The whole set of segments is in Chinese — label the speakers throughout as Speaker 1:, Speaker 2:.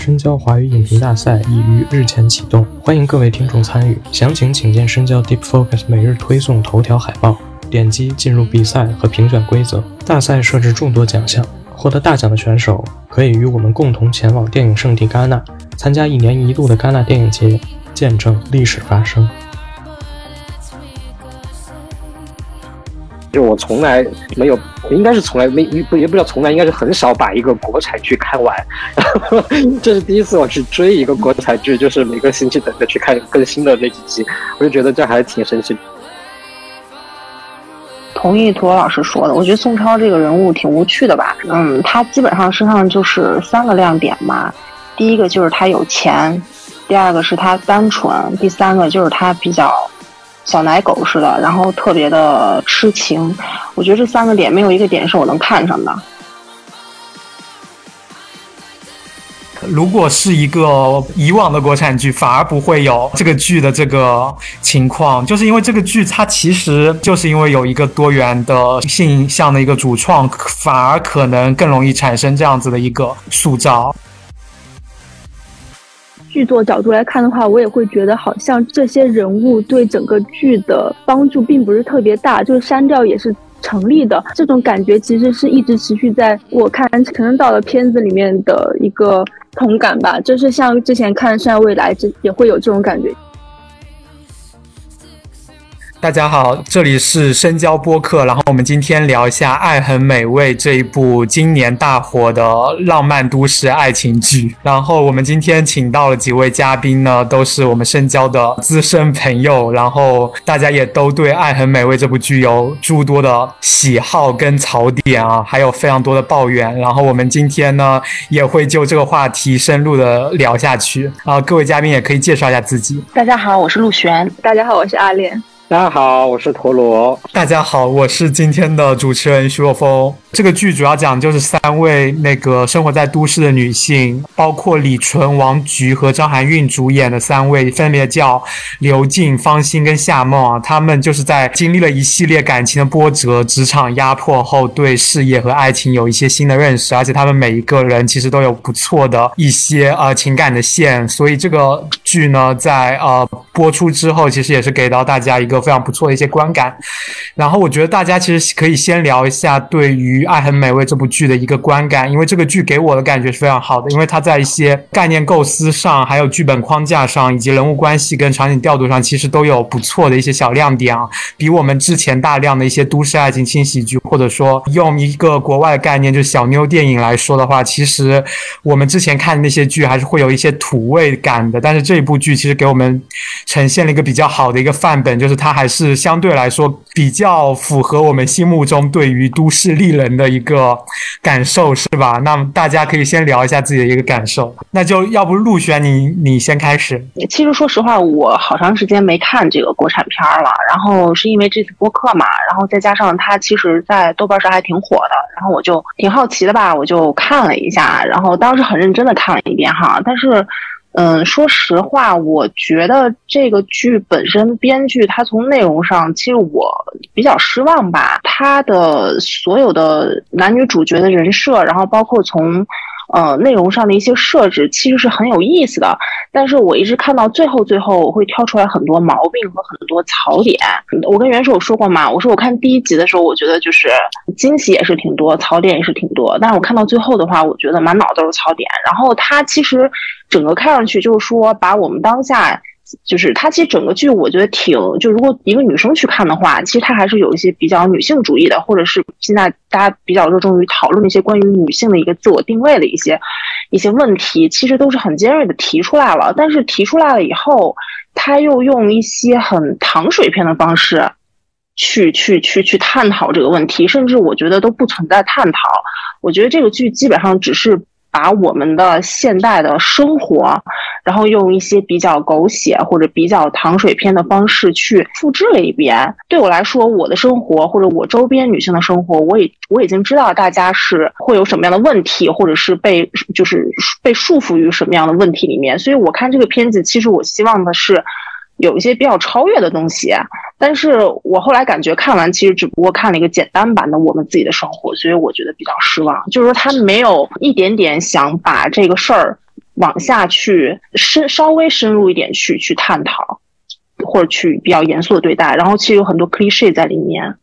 Speaker 1: 深交华语影评大赛已于日前启动，欢迎各位听众参与。详情请见深交 Deep Focus 每日推送头条海报，点击进入比赛和评选规则。大赛设置众多奖项，获得大奖的选手可以与我们共同前往电影圣地戛纳，参加一年一度的戛纳电影节，见证历史发生。
Speaker 2: 就我从来没有，应该是从来没不也不知道从来应该是很少把一个国产剧看完，这是第一次我去追一个国产剧，就是每个星期等着去看更新的那几集，我就觉得这还挺神奇。
Speaker 3: 同意涂老师说的，我觉得宋超这个人物挺无趣的吧，嗯，他基本上身上就是三个亮点嘛，第一个就是他有钱，第二个是他单纯，第三个就是他比较。小奶狗似的，然后特别的痴情，我觉得这三个点没有一个点是我能看上的。
Speaker 4: 如果是一个以往的国产剧，反而不会有这个剧的这个情况，就是因为这个剧它其实就是因为有一个多元的性向的一个主创，反而可能更容易产生这样子的一个塑造。
Speaker 5: 剧作角度来看的话，我也会觉得好像这些人物对整个剧的帮助并不是特别大，就是删掉也是成立的。这种感觉其实是一直持续在我看可能到了片子里面的一个同感吧，就是像之前看《山未来》这也会有这种感觉。
Speaker 4: 大家好，这里是深交播客，然后我们今天聊一下《爱很美味》这一部今年大火的浪漫都市爱情剧。然后我们今天请到了几位嘉宾呢，都是我们深交的资深朋友，然后大家也都对《爱很美味》这部剧有诸多的喜好跟槽点啊，还有非常多的抱怨。然后我们今天呢，也会就这个话题深入的聊下去啊。各位嘉宾也可以介绍一下自己。
Speaker 3: 大家好，我是陆璇。
Speaker 5: 大家好，我是阿莲。
Speaker 2: 大家好，我是陀螺。
Speaker 4: 大家好，我是今天的主持人徐若风。这个剧主要讲就是三位那个生活在都市的女性，包括李纯、王菊和张含韵主演的三位，分别叫刘静、方心跟夏梦啊。他们就是在经历了一系列感情的波折、职场压迫后，对事业和爱情有一些新的认识，而且他们每一个人其实都有不错的一些呃情感的线。所以这个剧呢，在呃播出之后，其实也是给到大家一个非常不错的一些观感。然后我觉得大家其实可以先聊一下对于。《爱很美味》这部剧的一个观感，因为这个剧给我的感觉是非常好的，因为它在一些概念构思上，还有剧本框架上，以及人物关系跟场景调度上，其实都有不错的一些小亮点啊。比我们之前大量的一些都市爱情轻喜剧，或者说用一个国外概念，就是小妞电影来说的话，其实我们之前看的那些剧还是会有一些土味感的。但是这一部剧其实给我们呈现了一个比较好的一个范本，就是它还是相对来说比较符合我们心目中对于都市丽人。的一个感受是吧？那大家可以先聊一下自己的一个感受。那就要不陆璇，你你先开始。
Speaker 3: 其实说实话，我好长时间没看这个国产片了。然后是因为这次播客嘛，然后再加上它其实在豆瓣上还挺火的，然后我就挺好奇的吧，我就看了一下，然后当时很认真的看了一遍哈，但是。嗯，说实话，我觉得这个剧本身编剧他从内容上，其实我比较失望吧。他的所有的男女主角的人设，然后包括从。呃，内容上的一些设置其实是很有意思的，但是我一直看到最后，最后我会挑出来很多毛病和很多槽点。我跟元首说过嘛，我说我看第一集的时候，我觉得就是惊喜也是挺多，槽点也是挺多，但是我看到最后的话，我觉得满脑都是槽点。然后它其实整个看上去就是说把我们当下。就是它其实整个剧，我觉得挺就如果一个女生去看的话，其实它还是有一些比较女性主义的，或者是现在大家比较热衷于讨论一些关于女性的一个自我定位的一些一些问题，其实都是很尖锐的提出来了。但是提出来了以后，他又用一些很糖水片的方式去去去去探讨这个问题，甚至我觉得都不存在探讨。我觉得这个剧基本上只是。把我们的现代的生活，然后用一些比较狗血或者比较糖水片的方式去复制了一遍。对我来说，我的生活或者我周边女性的生活，我已我已经知道大家是会有什么样的问题，或者是被就是被束缚于什么样的问题里面。所以我看这个片子，其实我希望的是。有一些比较超越的东西，但是我后来感觉看完其实只不过看了一个简单版的我们自己的生活，所以我觉得比较失望。就是说他没有一点点想把这个事儿往下去深稍微深入一点去去探讨，或者去比较严肃的对待。然后其实有很多 cliche 在里面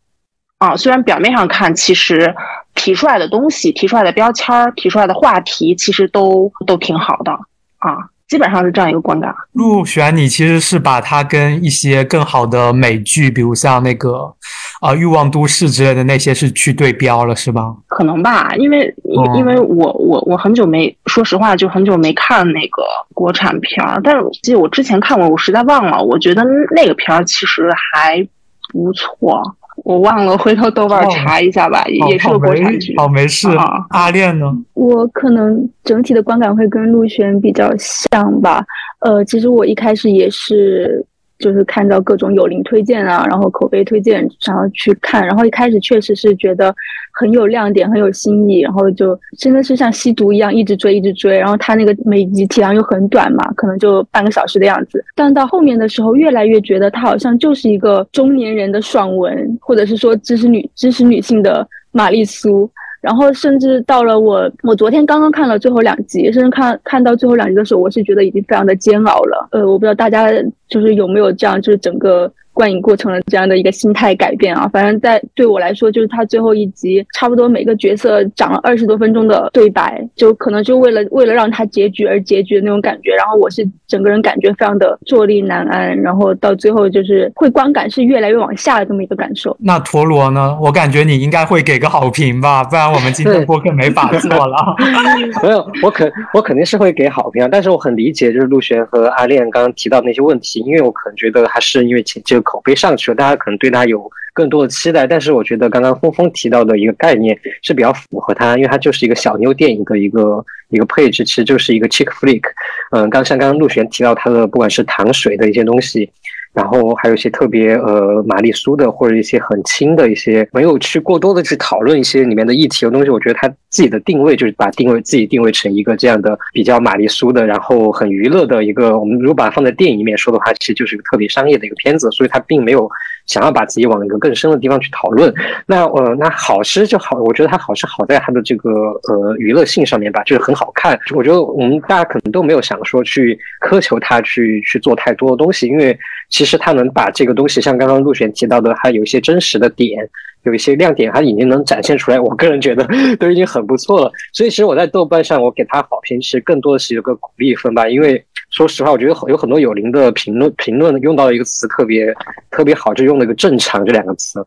Speaker 3: 啊，虽然表面上看，其实提出来的东西、提出来的标签、提出来的话题，其实都都挺好的啊。基本上是这样一个观感。
Speaker 4: 入选，你其实是把它跟一些更好的美剧，比如像那个啊《欲望都市》之类的那些是去对标了，是吧？
Speaker 3: 可能吧，因为因为我我我很久没，说实话就很久没看那个国产片儿，但是我记得我之前看过，我实在忘了。我觉得那个片儿其实还不错。我忘了，回头豆瓣查一下吧，也是个国产剧。
Speaker 4: 好，没事。阿恋呢？
Speaker 5: 我可能整体的观感会跟陆璇比较像吧。呃，其实我一开始也是。就是看到各种有灵推荐啊，然后口碑推荐，然后去看，然后一开始确实是觉得很有亮点，很有新意，然后就真的是像吸毒一样，一直追，一直追。然后他那个每集体量又很短嘛，可能就半个小时的样子。但到后面的时候，越来越觉得他好像就是一个中年人的爽文，或者是说支持女支持女性的玛丽苏。然后甚至到了我，我昨天刚刚看了最后两集，甚至看看到最后两集的时候，我是觉得已经非常的煎熬了。呃，我不知道大家就是有没有这样，就是整个。观影过程的这样的一个心态改变啊，反正在对我来说，就是他最后一集差不多每个角色讲了二十多分钟的对白，就可能就为了为了让他结局而结局的那种感觉。然后我是整个人感觉非常的坐立难安，然后到最后就是会观感是越来越往下的这么一个感受。
Speaker 4: 那陀螺呢？我感觉你应该会给个好评吧，不然我们今天播客没法做了。
Speaker 2: 没有，我肯我肯定是会给好评啊，但是我很理解就是陆璇和阿恋刚刚提到那些问题，因为我可能觉得还是因为前就。口碑上去了，大家可能对它有更多的期待。但是我觉得刚刚峰峰提到的一个概念是比较符合它，因为它就是一个小妞电影的一个一个配置，其实就是一个 chick flick。嗯，刚像刚刚陆璇提到它的不管是糖水的一些东西。然后还有一些特别呃玛丽苏的，或者一些很轻的一些，没有去过多的去讨论一些里面的议题的东西。我觉得他自己的定位就是把定位自己定位成一个这样的比较玛丽苏的，然后很娱乐的一个。我们如果把它放在电影里面说的话，其实就是一个特别商业的一个片子，所以它并没有。想要把自己往一个更深的地方去讨论，那呃，那好是就好，我觉得它好是好在它的这个呃娱乐性上面吧，就是很好看。我觉得我们大家可能都没有想说去苛求它去去做太多的东西，因为其实它能把这个东西，像刚刚陆璇提到的，还有一些真实的点，有一些亮点，它已经能展现出来。我个人觉得都已经很不错了。所以其实我在豆瓣上我给他好评，其实更多的是一个鼓励分吧，因为。说实话，我觉得有很多有灵的评论，评论用到了一个词特别特别好，就用了一个“正常”这两个词，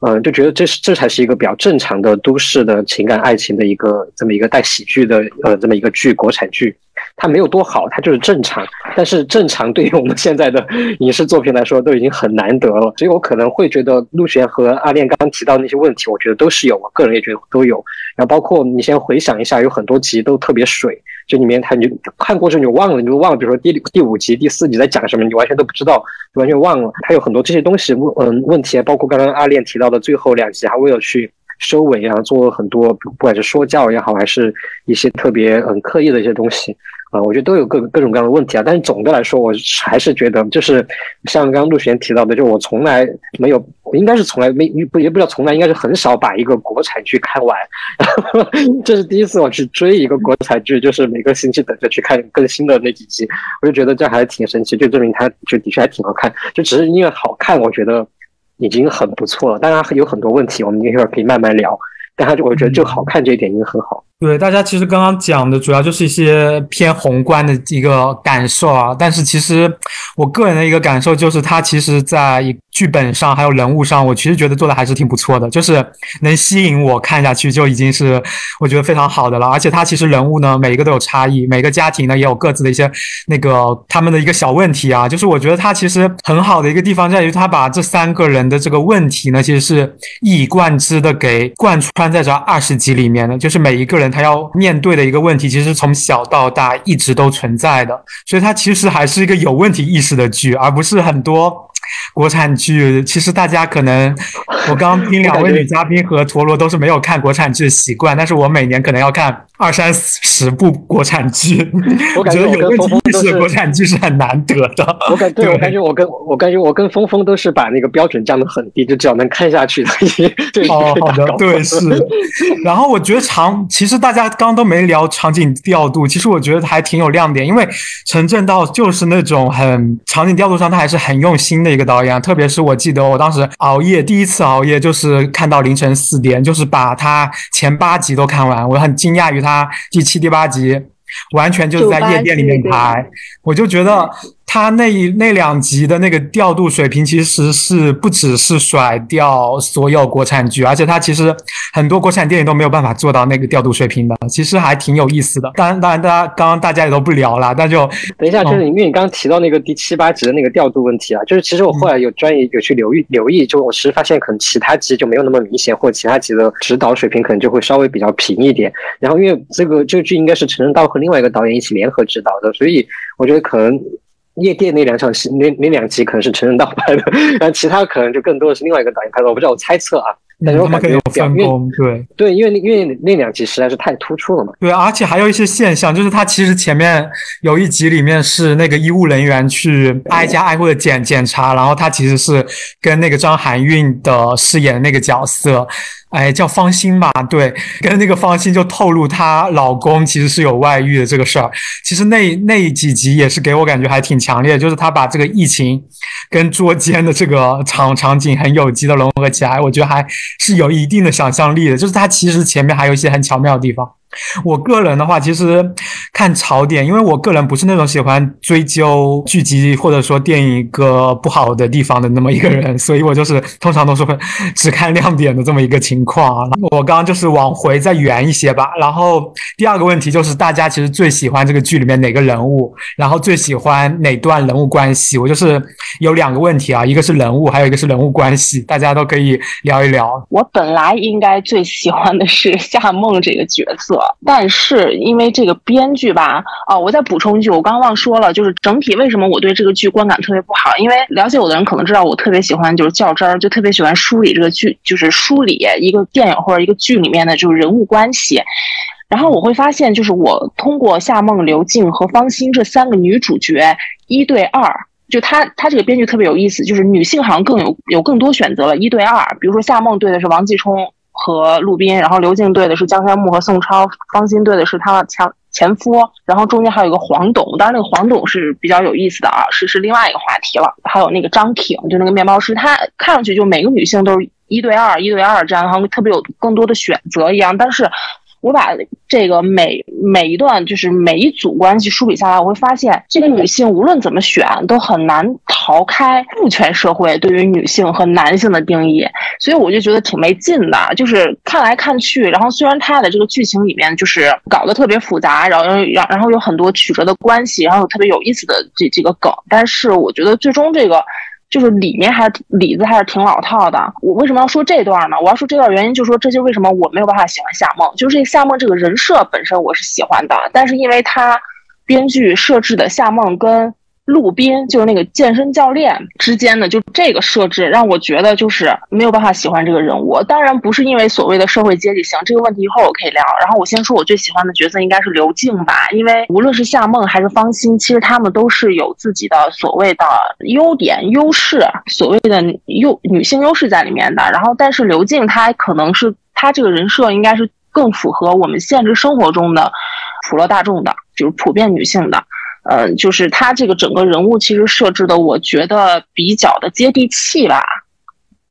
Speaker 2: 嗯，就觉得这是这才是一个比较正常的都市的情感爱情的一个这么一个带喜剧的呃这么一个剧，国产剧，它没有多好，它就是正常。但是正常对于我们现在的影视作品来说都已经很难得了，所以我可能会觉得陆璇和阿恋刚刚提到那些问题，我觉得都是有，我个人也觉得都有。然后包括你先回想一下，有很多集都特别水。这里面他你看过之后你忘了，你就忘了，比如说第第五集、第四集在讲什么，你完全都不知道，完全忘了。他有很多这些东西问嗯问题，包括刚刚阿恋提到的最后两集，他为了去收尾啊，做了很多不管是说教也好，还是一些特别很刻意的一些东西。啊，我觉得都有各各种各样的问题啊，但是总的来说，我还是觉得就是像刚刚陆璇提到的，就我从来没有，应该是从来没不也不知道从来应该是很少把一个国产剧看完，这是第一次我去追一个国产剧，就是每个星期等着去看更新的那几集，我就觉得这还挺神奇，就证明它就的确还挺好看，就只是因为好看，我觉得已经很不错了，当然有很多问题，我们一会儿可以慢慢聊，但它就我觉得就好看这一点已经很好。
Speaker 4: 对，大家其实刚刚讲的主要就是一些偏宏观的一个感受啊，但是其实我个人的一个感受就是，它其实在剧本上还有人物上，我其实觉得做的还是挺不错的，就是能吸引我看下去就已经是我觉得非常好的了。而且它其实人物呢，每一个都有差异，每个家庭呢也有各自的一些那个他们的一个小问题啊，就是我觉得它其实很好的一个地方在于，它把这三个人的这个问题呢，其实是一以贯之的给贯穿在这二十集里面的，就是每一个人。他要面对的一个问题，其实从小到大一直都存在的，所以它其实还是一个有问题意识的剧，而不是很多国产剧，其实大家可能，我刚听两位女嘉宾和陀螺都是没有看国产剧的习惯，但是我每年可能要看二三十部国产剧，
Speaker 2: 我感
Speaker 4: 觉得有问题意识
Speaker 2: 的
Speaker 4: 国产剧是很难得的。
Speaker 2: 我感对我感觉我跟我感觉我跟峰峰都是把那个标准降得很低，就只要能看下去的，对，
Speaker 4: 哦，好的，对是。然后我觉得场，其实大家刚刚都没聊场景调度，其实我觉得还挺有亮点，因为陈正道就是那种很场景调度上他还是很用心的一个导演，特别是我记得我当时熬夜第一次熬夜就是看到凌晨四点，就是把他前八集都看完，我很惊讶于他第七、第八集完全就是在夜店里面拍，我就觉得。他那一那两集的那个调度水平，其实是不只是甩掉所有国产剧，而且他其实很多国产电影都没有办法做到那个调度水平的，其实还挺有意思的。当然，当然，大家刚刚大家也都不聊了，那就
Speaker 2: 等一下，就是因为你刚刚提到那个第七八集的那个调度问题啊，就是其实我后来有专业有去留意留意，就我其实发现可能其他集就没有那么明显，或者其他集的指导水平可能就会稍微比较平一点。然后，因为这个这个剧应该是陈正道和另外一个导演一起联合指导的，所以我觉得可能。夜店那两场戏，那那两集可能是陈正道拍的，然后其他可能就更多的是另外一个导演拍的，我不知道，我猜测啊。但是我感觉
Speaker 4: 分工，对
Speaker 2: 对，因为因为那两集实在是太突出了嘛。
Speaker 4: 对，而且还有一些现象，就是他其实前面有一集里面是那个医务人员去挨家挨户的检检查，然后他其实是跟那个张含韵的饰演的那个角色。哎，叫方心吧，对，跟那个方心就透露她老公其实是有外遇的这个事儿。其实那那几集也是给我感觉还挺强烈，就是他把这个疫情跟捉奸的这个场场景很有机的融合起来，我觉得还是有一定的想象力的。就是他其实前面还有一些很巧妙的地方。我个人的话，其实看槽点，因为我个人不是那种喜欢追究剧集或者说电影一个不好的地方的那么一个人，所以我就是通常都是会 只看亮点的这么一个情况。我刚刚就是往回再圆一些吧。然后第二个问题就是，大家其实最喜欢这个剧里面哪个人物，然后最喜欢哪段人物关系？我就是有两个问题啊，一个是人物，还有一个是人物关系，大家都可以聊一聊。
Speaker 3: 我本来应该最喜欢的是夏梦这个角色。但是因为这个编剧吧，哦，我再补充一句，我刚刚忘说了，就是整体为什么我对这个剧观感特别不好？因为了解我的人可能知道，我特别喜欢就是较真儿，就特别喜欢梳理这个剧，就是梳理一个电影或者一个剧里面的就是人物关系。然后我会发现，就是我通过夏梦、刘静和方心这三个女主角一对二，就他他这个编剧特别有意思，就是女性好像更有有更多选择了，一对二，比如说夏梦对的是王继冲。和陆斌，然后刘静对的是江山木和宋超，方欣对的是他前前夫，然后中间还有一个黄董，当然那个黄董是比较有意思的啊，是是另外一个话题了。还有那个张挺，就那个面包师，他看上去就每个女性都是一对二，一对二这样，好像特别有更多的选择一样，但是。我把这个每每一段就是每一组关系梳理下来，我会发现这个女性无论怎么选都很难逃开父权社会对于女性和男性的定义，所以我就觉得挺没劲的。就是看来看去，然后虽然它的这个剧情里面就是搞得特别复杂，然后然然后有很多曲折的关系，然后有特别有意思的这这个梗，但是我觉得最终这个。就是里面还是里子还是挺老套的。我为什么要说这段呢？我要说这段原因，就是说这就为什么我没有办法喜欢夏梦。就是夏梦这个人设本身我是喜欢的，但是因为他编剧设置的夏梦跟。陆斌就是那个健身教练之间的，就这个设置让我觉得就是没有办法喜欢这个人物。当然不是因为所谓的社会阶级性，这个问题一会儿我可以聊。然后我先说我最喜欢的角色应该是刘静吧，因为无论是夏梦还是方心，其实他们都是有自己的所谓的优点、优势，所谓的优女性优势在里面的。然后但是刘静她可能是她这个人设应该是更符合我们现实生活中的普罗大众的，就是普遍女性的。嗯，就是他这个整个人物其实设置的，我觉得比较的接地气吧，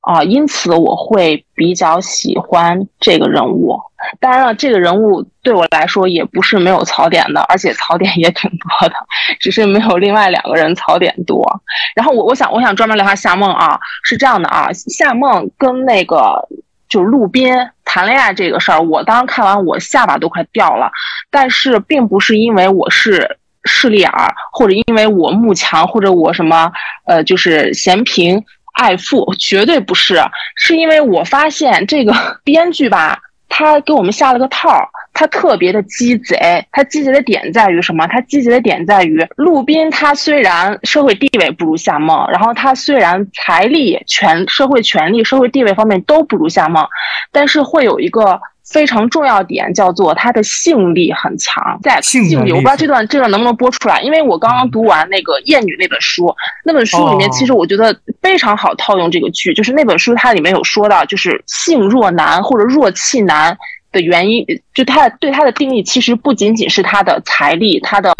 Speaker 3: 啊，因此我会比较喜欢这个人物。当然了，这个人物对我来说也不是没有槽点的，而且槽点也挺多的，只是没有另外两个人槽点多。然后我我想我想专门聊下夏梦啊，是这样的啊，夏梦跟那个就陆斌谈恋爱这个事儿，我当时看完我下巴都快掉了，但是并不是因为我是。势利眼，或者因为我慕强，或者我什么，呃，就是嫌贫爱富，绝对不是，是因为我发现这个 编剧吧，他给我们下了个套，他特别的鸡贼。他鸡贼的点在于什么？他鸡贼的点在于陆斌，他虽然社会地位不如夏梦，然后他虽然财力、权、社会权力、社会地位方面都不如夏梦，但是会有一个。非常重要点叫做他的性力很强，在性力，我不知道这段这段能不能播出来，因为我刚刚读完那个《艳女》那本书，那本书里面其实我觉得非常好套用这个剧，就是那本书它里面有说到，就是性弱男或者弱气男的原因，就他对他的定义其实不仅仅是他的财力、他的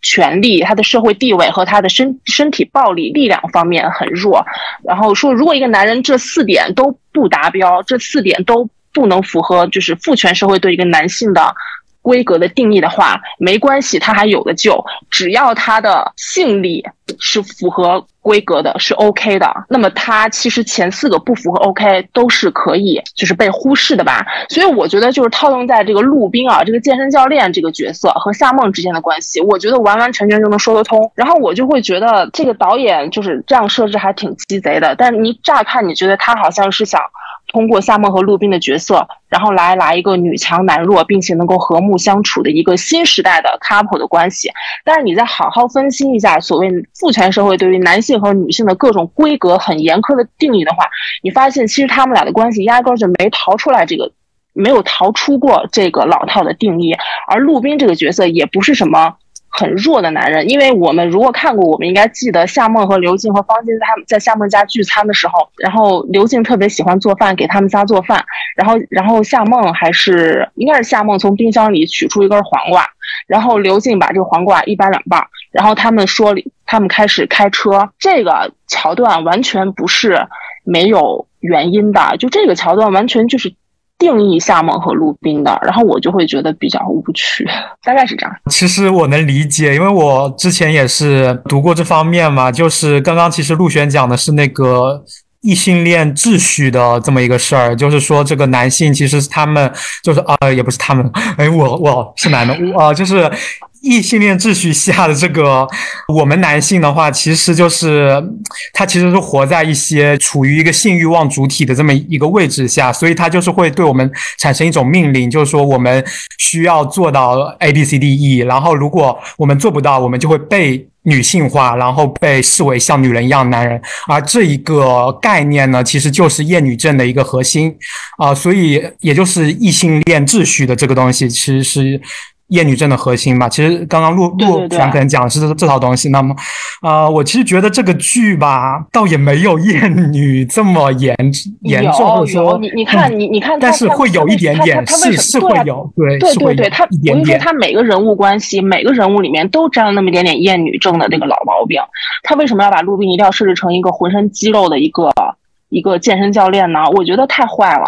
Speaker 3: 权力、他的社会地位和他的身身体暴力力量方面很弱，然后说如果一个男人这四点都不达标，这四点都。不能符合就是父权社会对一个男性的规格的定义的话，没关系，他还有的救。只要他的性力是符合规格的，是 OK 的，那么他其实前四个不符合 OK 都是可以就是被忽视的吧。所以我觉得就是套用在这个陆兵啊，这个健身教练这个角色和夏梦之间的关系，我觉得完完全全就能说得通。然后我就会觉得这个导演就是这样设置还挺鸡贼的，但你乍看你觉得他好像是想。通过夏梦和陆冰的角色，然后来来一个女强男弱，并且能够和睦相处的一个新时代的 couple 的关系。但是你再好好分析一下所谓父权社会对于男性和女性的各种规格很严苛的定义的话，你发现其实他们俩的关系压根就没逃出来这个，没有逃出过这个老套的定义。而陆冰这个角色也不是什么。很弱的男人，因为我们如果看过，我们应该记得夏梦和刘静和方金他们在夏梦家聚餐的时候，然后刘静特别喜欢做饭给他们家做饭，然后然后夏梦还是应该是夏梦从冰箱里取出一根黄瓜，然后刘静把这个黄瓜一掰两半，然后他们说他们开始开车，这个桥段完全不是没有原因的，就这个桥段完全就是。定义夏梦和陆冰的，然后我就会觉得比较无趣，大概是这样。
Speaker 4: 其实我能理解，因为我之前也是读过这方面嘛。就是刚刚其实陆璇讲的是那个异性恋秩序的这么一个事儿，就是说这个男性其实是他们就是啊，也不是他们，哎，我我是男的，啊，就是。异性恋秩序下的这个，我们男性的话，其实就是他其实是活在一些处于一个性欲望主体的这么一个位置下，所以他就是会对我们产生一种命令，就是说我们需要做到 A B C D E，然后如果我们做不到，我们就会被女性化，然后被视为像女人一样男人。而这一个概念呢，其实就是厌女症的一个核心啊，所以也就是异性恋秩序的这个东西，其实是。厌女症的核心吧，其实刚刚陆陆璇可能讲的是这这套东西。那么，呃，我其实觉得这个剧吧，倒也没有厌女这么严严重，或者说
Speaker 3: 你你看你你看，
Speaker 4: 但是会有一点点，是是会有，对
Speaker 3: 对对对，他
Speaker 4: 我跟
Speaker 3: 你说，他每个人物关系，每个人物里面都沾了那么一点点厌女症的那个老毛病。他为什么要把陆冰一定要设置成一个浑身肌肉的一个一个健身教练呢？我觉得太坏了。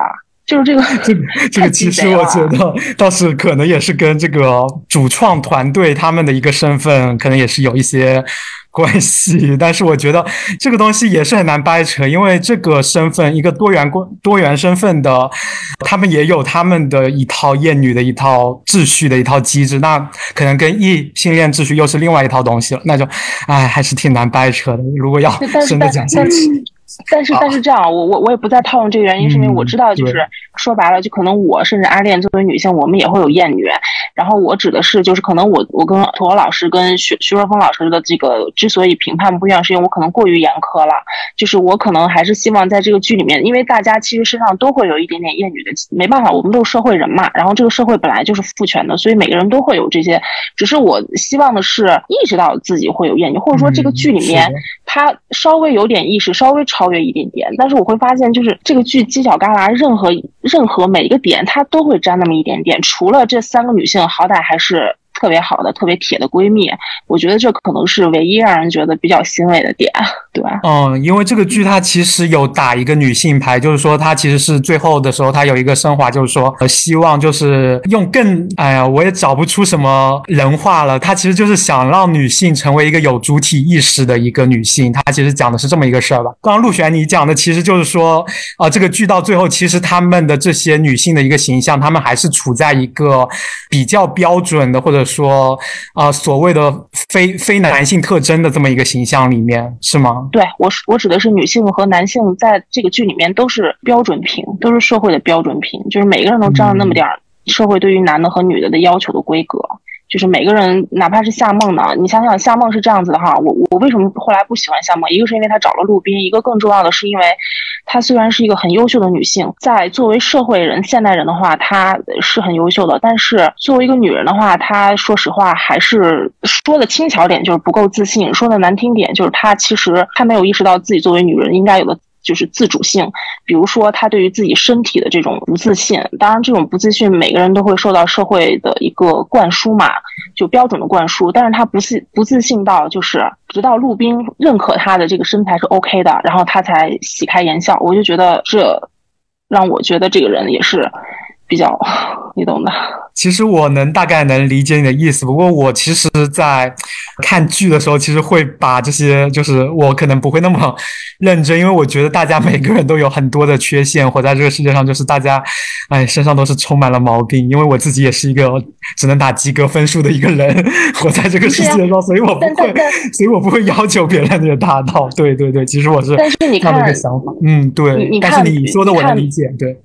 Speaker 3: 就是这个，
Speaker 4: 这这个其实我觉得倒是可能也是跟这个主创团队他们的一个身份可能也是有一些 关系，但是我觉得这个东西也是很难掰扯，因为这个身份一个多元多多元身份的，他们也有他们的一套厌女的一套秩序的一套机制，那可能跟异性恋秩序又是另外一套东西了，那就哎还是挺难掰扯的。如果要真的讲下去。
Speaker 3: 但是但是这样，我我我也不再套用这个原因，是因为我知道，就是说白了，就可能我甚至阿恋作为女性，我们也会有厌女。然后我指的是，就是可能我我跟土豪老师跟徐徐若风老师的这个之所以评判不一样，是因为我可能过于严苛了。就是我可能还是希望在这个剧里面，因为大家其实身上都会有一点点厌女的，没办法，我们都是社会人嘛。然后这个社会本来就是父权的，所以每个人都会有这些。只是我希望的是意识到自己会有厌女，或者说这个剧里面他稍微有点意识，稍微超越一点点。但是我会发现，就是这个剧犄角旮旯，任何任何每一个点，它都会沾那么一点点。除了这三个女性。好歹还是。特别好的、特别铁的闺蜜，我觉得这可能是唯一让人觉得比较欣慰的点，对吧？
Speaker 4: 嗯，因为这个剧它其实有打一个女性牌，就是说它其实是最后的时候，它有一个升华，就是说希望就是用更……哎呀，我也找不出什么人话了。它其实就是想让女性成为一个有主体意识的一个女性。它其实讲的是这么一个事儿吧。刚刚陆璇你讲的其实就是说，啊，这个剧到最后，其实他们的这些女性的一个形象，她们还是处在一个比较标准的，或者。说啊，所谓的非非男性特征的这么一个形象里面是吗？
Speaker 3: 对我我指的是女性和男性在这个剧里面都是标准品，都是社会的标准品，就是每个人都沾了那么点儿社会对于男的和女的的要求的规格。就是每个人，哪怕是夏梦呢，你想想夏梦是这样子的哈，我我为什么后来不喜欢夏梦？一个是因为她找了陆斌，一个更重要的是因为，她虽然是一个很优秀的女性，在作为社会人、现代人的话，她是很优秀的，但是作为一个女人的话，她说实话还是说的轻巧点就是不够自信，说的难听点就是她其实她没有意识到自己作为女人应该有的。就是自主性，比如说他对于自己身体的这种不自信，当然这种不自信每个人都会受到社会的一个灌输嘛，就标准的灌输。但是他不自不自信到就是直到陆冰认可他的这个身材是 OK 的，然后他才喜开颜笑。我就觉得这让我觉得这个人也是比较，你懂的。
Speaker 4: 其实我能大概能理解你的意思，不过我其实，在看剧的时候，其实会把这些，就是我可能不会那么认真，因为我觉得大家每个人都有很多的缺陷，活在这个世界上，就是大家，哎，身上都是充满了毛病。因为我自己也是一个只能打及格分数的一个人，活在这个世界上，所以我不会，所以我不会要求别人也达到。对对对，其实我是
Speaker 3: 但是你看
Speaker 4: 这个想法，嗯，对，但是你说的我能理解，对。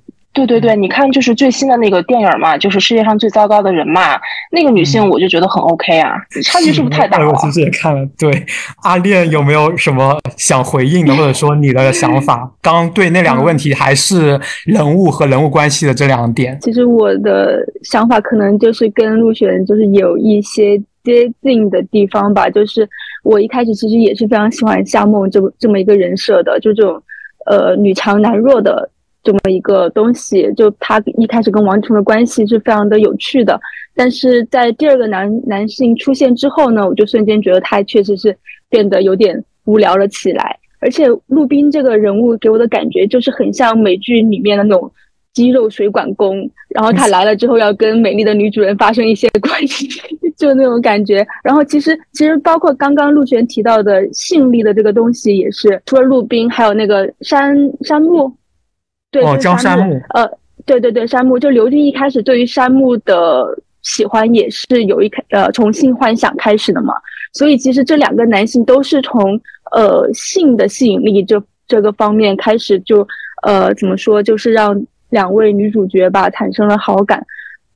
Speaker 3: 对对对，你看，就是最新的那个电影嘛，就是世界上最糟糕的人嘛，那个女性我就觉得很 OK 啊，差距是不是太大了？
Speaker 4: 我其实也看了。对，阿恋有没有什么想回应的，或者说你的想法？刚对那两个问题，还是人物和人物关系的这两点？
Speaker 5: 其实我的想法可能就是跟陆璇就是有一些接近的地方吧，就是我一开始其实也是非常喜欢夏梦这这么一个人设的，就这种呃女强男弱的。这么一个东西，就他一开始跟王成的关系是非常的有趣的，但是在第二个男男性出现之后呢，我就瞬间觉得他确实是变得有点无聊了起来。而且陆斌这个人物给我的感觉就是很像美剧里面的那种肌肉水管工，然后他来了之后要跟美丽的女主人发生一些关系，就那种感觉。然后其实其实包括刚刚陆璇提到的性力的这个东西也是，除了陆斌，还有那个山山木。对，山木。呃，对对对，山木。就刘军一开始对于山木的喜欢也是有一开呃从性幻想开始的嘛，所以其实这两个男性都是从呃性的吸引力这这个方面开始就呃怎么说，就是让两位女主角吧产生了好感。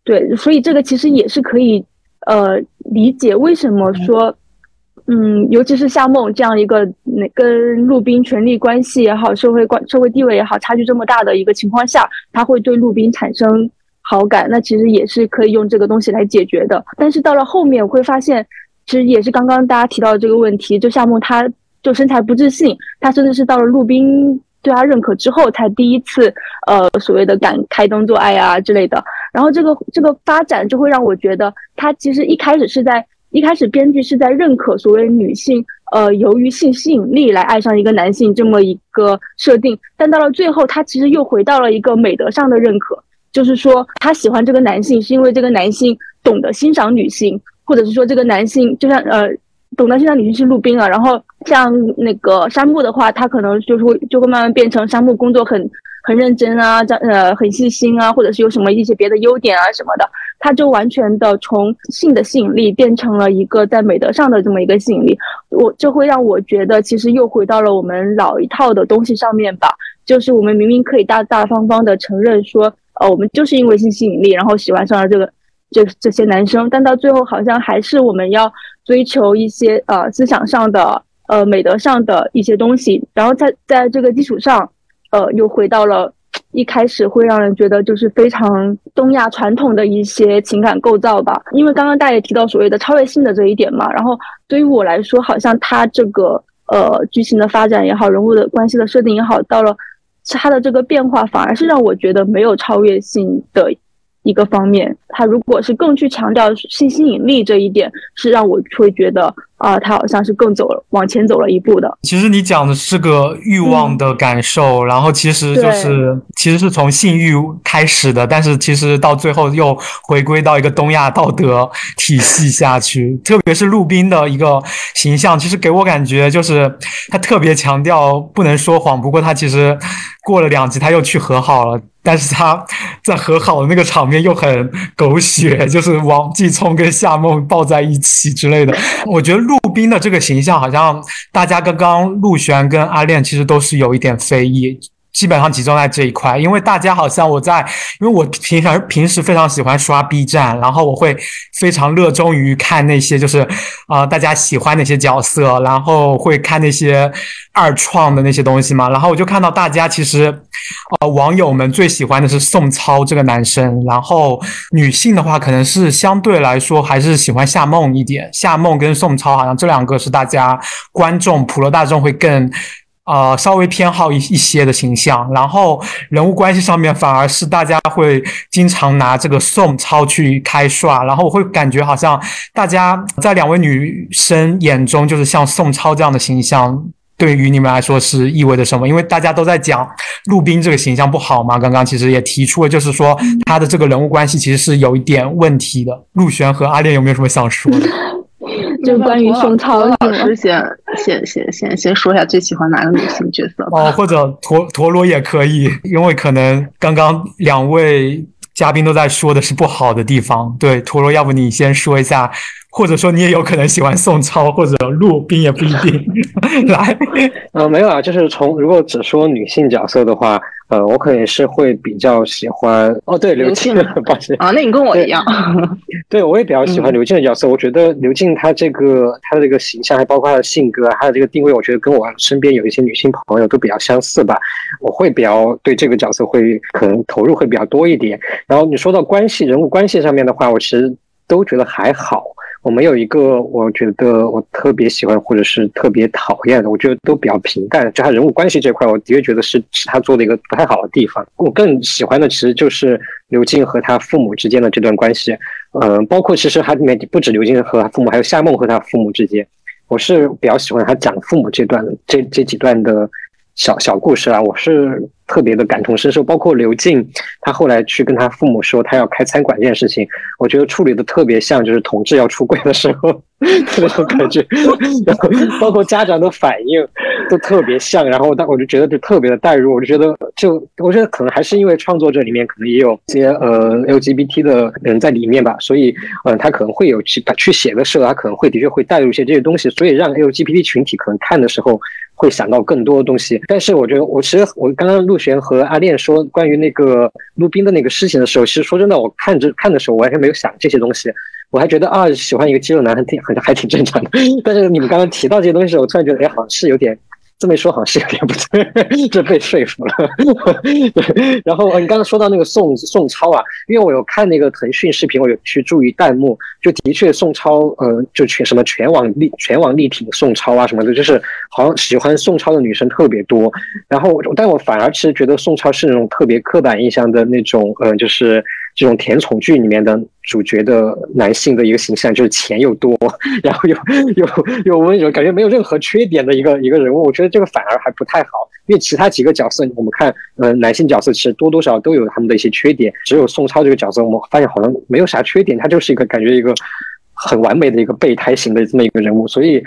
Speaker 5: 对，所以这个其实也是可以呃理解为什么说。嗯，尤其是夏梦这样一个那跟陆斌权力关系也好，社会关社会地位也好，差距这么大的一个情况下，他会对陆斌产生好感，那其实也是可以用这个东西来解决的。但是到了后面，会发现，其实也是刚刚大家提到的这个问题，就夏梦他就身材不自信，他甚至是到了陆斌对他认可之后，才第一次呃所谓的敢开灯做爱啊之类的。然后这个这个发展就会让我觉得，他其实一开始是在。一开始，编剧是在认可所谓女性，呃，由于性吸引力来爱上一个男性这么一个设定，但到了最后，他其实又回到了一个美德上的认可，就是说他喜欢这个男性是因为这个男性懂得欣赏女性，或者是说这个男性就像呃懂得欣赏女性是陆冰啊，然后像那个山木的话，他可能就是会就会慢慢变成山木工作很很认真啊，这呃很细心啊，或者是有什么一些别的优点啊什么的。他就完全的从性的吸引力变成了一个在美德上的这么一个吸引力，我这会让我觉得其实又回到了我们老一套的东西上面吧，就是我们明明可以大大方方的承认说，呃，我们就是因为性吸引力，然后喜欢上了这个这这些男生，但到最后好像还是我们要追求一些呃思想上的呃美德上的一些东西，然后在在这个基础上，呃，又回到了。一开始会让人觉得就是非常东亚传统的一些情感构造吧，因为刚刚大家也提到所谓的超越性的这一点嘛，然后对于我来说，好像他这个呃剧情的发展也好，人物的关系的设定也好，到了他的这个变化，反而是让我觉得没有超越性的。一个方面，他如果是更去强调性吸引力这一点，是让我会觉得啊，他好像是更走了往前走了一步的。
Speaker 4: 其实你讲的是个欲望的感受，然后其实就是其实是从性欲开始的，但是其实到最后又回归到一个东亚道德体系下去。特别是陆冰的一个形象，其实给我感觉就是他特别强调不能说谎，不过他其实过了两集他又去和好了。但是他在和好的那个场面又很狗血，就是王继聪跟夏梦抱在一起之类的。我觉得陆冰的这个形象，好像大家刚刚陆璇跟阿恋其实都是有一点非议。基本上集中在这一块，因为大家好像我在，因为我平常平时非常喜欢刷 B 站，然后我会非常热衷于看那些就是啊大家喜欢那些角色，然后会看那些二创的那些东西嘛，然后我就看到大家其实呃网友们最喜欢的是宋超这个男生，然后女性的话可能是相对来说还是喜欢夏梦一点，夏梦跟宋超好像这两个是大家观众普罗大众会更。呃，稍微偏好一一些的形象，然后人物关系上面反而是大家会经常拿这个宋超去开涮，然后我会感觉好像大家在两位女生眼中，就是像宋超这样的形象，对于你们来说是意味着什么？因为大家都在讲陆冰这个形象不好嘛，刚刚其实也提出了，就是说他的这个人物关系其实是有一点问题的。陆璇和阿恋有没有什么想说的？
Speaker 5: 就关于宋超，
Speaker 3: 老师先先先先先说一下最喜欢哪个女性角色
Speaker 4: 吧。哦，或者陀陀螺也可以，因为可能刚刚两位嘉宾都在说的是不好的地方。对，陀螺，要不你先说一下，或者说你也有可能喜欢宋超或者陆冰也不一定。来，
Speaker 2: 呃，没有啊，就是从如果只说女性角色的话。呃，我可能是会比较喜欢哦，对刘静，抱歉
Speaker 3: 啊，那你跟我一样，
Speaker 2: 对我也比较喜欢刘静的角色。我觉得刘静她这个她的这个形象，还包括她的性格，还有这个定位，我觉得跟我身边有一些女性朋友都比较相似吧。我会比较对这个角色会可能投入会比较多一点。然后你说到关系人物关系上面的话，我其实都觉得还好。我没有一个我觉得我特别喜欢或者是特别讨厌的，我觉得都比较平淡。就他人物关系这块，我的确觉得是是他做的一个不太好的地方。我更喜欢的其实就是刘静和他父母之间的这段关系，嗯，包括其实还里面不止刘静和他父母，还有夏梦和他父母之间，我是比较喜欢他讲父母这段这这几段的小小故事啊，我是。特别的感同身受，包括刘静，他后来去跟他父母说他要开餐馆这件事情，我觉得处理的特别像，就是同志要出柜的时候 那种感觉，然后包括家长的反应都特别像，然后但我就觉得就特别的代入，我就觉得就我觉得可能还是因为创作者里面可能也有些呃 LGBT 的人在里面吧，所以嗯他可能会有去去写的时候，他可能会的确会带入一些这些东西，所以让 LGBT 群体可能看的时候。会想到更多的东西，但是我觉得，我其实我刚刚陆璇和阿恋说关于那个陆冰的那个事情的时候，其实说真的，我看着看的时候，我完全没有想这些东西，我还觉得啊，喜欢一个肌肉男很挺，好像还挺正常的。但是你们刚刚提到这些东西，我突然觉得，哎，好像是有点。这么一说好像是有点不对，这被说服了。对，然后你刚刚说到那个宋宋超啊，因为我有看那个腾讯视频，我有去注意弹幕，就的确宋超，呃，就全什么全网力全网力挺宋超啊什么的，就是好像喜欢宋超的女生特别多。然后，但我反而其实觉得宋超是那种特别刻板印象的那种，呃，就是。这种甜宠剧里面的主角的男性的一个形象，就是钱又多，然后又又又温柔，感觉没有任何缺点的一个一个人物。我觉得这个反而还不太好，因为其他几个角色，我们看，呃，男性角色其实多多少少都有他们的一些缺点，只有宋超这个角色，我们发现好像没有啥缺点，他就是一个感觉一个很完美的一个备胎型的这么一个人物。所以，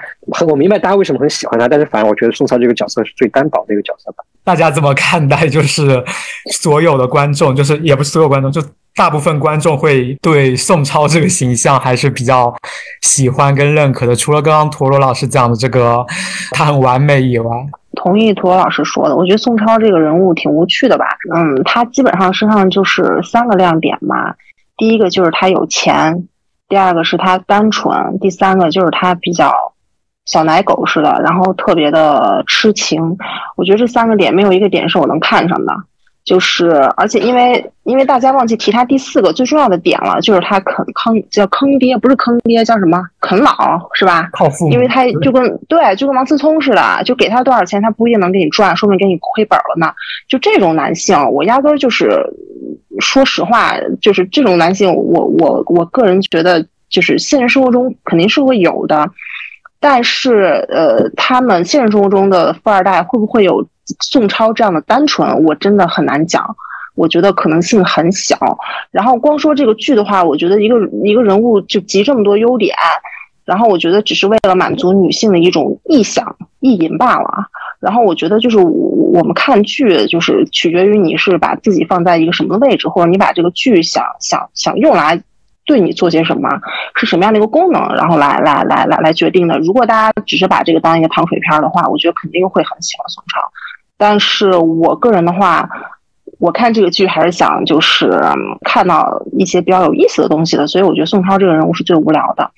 Speaker 2: 我明白大家为什么很喜欢他，但是反而我觉得宋超这个角色是最单薄的一个角色吧。
Speaker 4: 大家怎么看待？就是所有的观众，就是也不是所有观众，就。大部分观众会对宋超这个形象还是比较喜欢跟认可的，除了刚刚陀螺老师讲的这个他很完美以外，
Speaker 3: 同意陀螺老师说的，我觉得宋超这个人物挺无趣的吧。嗯，他基本上身上就是三个亮点嘛，第一个就是他有钱，第二个是他单纯，第三个就是他比较小奶狗似的，然后特别的痴情。我觉得这三个点没有一个点是我能看上的。就是，而且因为因为大家忘记提他第四个最重要的点了，就是他啃坑叫坑爹，不是坑爹叫什么啃老是吧？
Speaker 4: 靠父，
Speaker 3: 因为他就跟对，就跟王思聪似的，就给他多少钱，他不一定能给你赚，说不定给你亏本了呢。就这种男性，我压根儿就是，说实话，就是这种男性，我我我个人觉得，就是现实生活中肯定是会有的，但是呃，他们现实生活中的富二代会不会有？宋超这样的单纯，我真的很难讲。我觉得可能性很小。然后光说这个剧的话，我觉得一个一个人物就集这么多优点，然后我觉得只是为了满足女性的一种臆想、意淫罢了。然后我觉得就是我们看剧，就是取决于你是把自己放在一个什么位置，或者你把这个剧想想想用来。对你做些什么，是什么样的一个功能，然后来来来来来决定的。如果大家只是把这个当一个糖水片的话，我觉得肯定会很喜欢宋超。但是我个人的话，我看这个剧还是想就是看到一些比较有意思的东西的，所以我觉得宋超这个人物是最无聊的。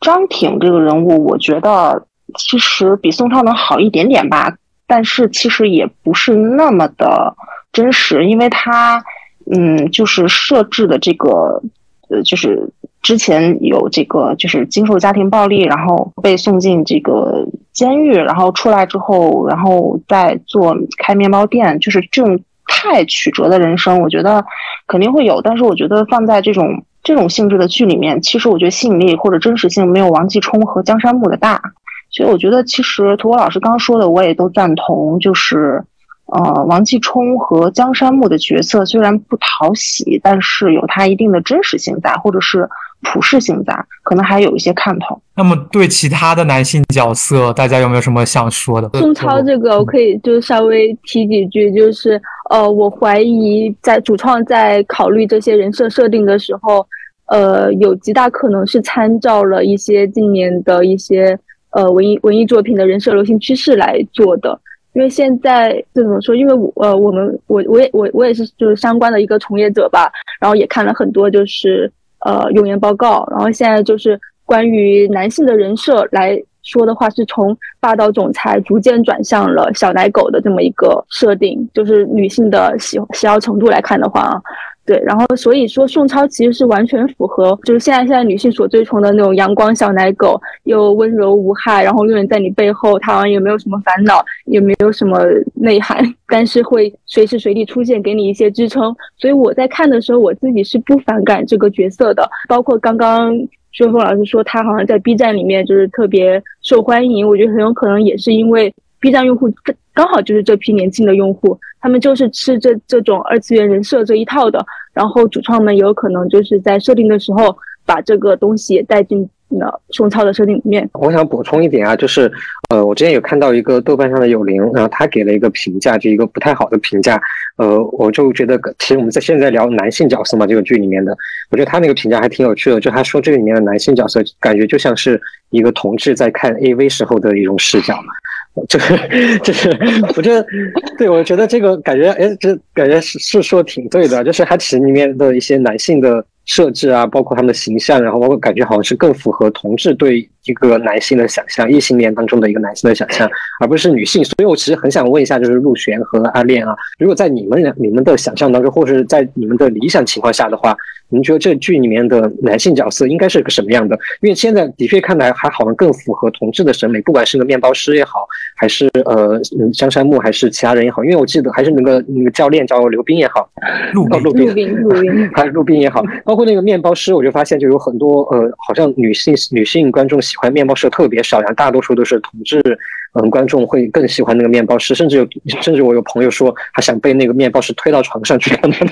Speaker 3: 张挺这个人物，我觉得其实比宋超能好一点点吧，但是其实也不是那么的真实，因为他嗯，就是设置的这个呃，就是之前有这个就是经受家庭暴力，然后被送进这个监狱，然后出来之后，然后再做开面包店，就是这种太曲折的人生，我觉得肯定会有，但是我觉得放在这种。这种性质的剧里面，其实我觉得吸引力或者真实性没有王继冲和江山木的大，所以我觉得其实涂国老师刚刚说的我也都赞同，就是呃王继冲和江山木的角色虽然不讨喜，但是有它一定的真实性在，或者是普世性在，可能还有一些看头。
Speaker 4: 那么对其他的男性角色，大家有没有什么想说的？
Speaker 5: 宋超这个我可以就稍微提几句，就是呃我怀疑在主创在考虑这些人设设定的时候。呃，有极大可能是参照了一些近年的一些呃文艺文艺作品的人设流行趋势来做的。因为现在这怎么说？因为我呃，我们我我也我我也是就是相关的一个从业者吧，然后也看了很多就是呃用言报告，然后现在就是关于男性的人设来说的话，是从霸道总裁逐渐转向了小奶狗的这么一个设定，就是女性的喜喜好程度来看的话啊。对，然后所以说宋超其实是完全符合，就是现在现在女性所追崇的那种阳光小奶狗，又温柔无害，然后永远在你背后，他好像也没有什么烦恼，也没有什么内涵，但是会随时随地出现，给你一些支撑。所以我在看的时候，我自己是不反感这个角色的。包括刚刚薛峰老师说他好像在 B 站里面就是特别受欢迎，我觉得很有可能也是因为 B 站用户刚刚好就是这批年轻的用户。他们就是吃这这种二次元人设这一套的，然后主创们有可能就是在设定的时候把这个东西带进了宋超的设定里面。
Speaker 2: 我想补充一点啊，就是呃，我之前有看到一个豆瓣上的有灵，然后他给了一个评价，就一个不太好的评价。呃，我就觉得其实我们在现在聊男性角色嘛，这个剧里面的，我觉得他那个评价还挺有趣的，就他说这个里面的男性角色感觉就像是一个同志在看 AV 时候的一种视角嘛。这个，这是，我觉得，对我觉得这个感觉，哎，这感觉是是说挺对的，就是它其实里面的一些男性的设置啊，包括他们的形象，然后包括感觉好像是更符合同志对一个男性的想象，异性恋当中的一个男性的想象，而不是女性。所以我其实很想问一下，就是陆璇和阿恋啊，如果在你们你们的想象当中，或者是在你们的理想情况下的话。您觉得这剧里面的男性角色应该是个什么样的？因为现在的确看来还好像更符合同志的审美，不管是个面包师也好，还是呃江山木，还是其他人也好。因为我记得还是那个那个教练叫刘斌也好，
Speaker 4: 陆
Speaker 5: 陆
Speaker 2: 斌
Speaker 5: 陆斌
Speaker 2: 还是陆斌也好，包括那个面包师，我就发现就有很多呃，好像女性女性观众喜欢面包师特别少，然后大多数都是同志。嗯，观众会更喜欢那个面包师，甚至有，甚至我有朋友说，他想被那个面包师推到床上去看他。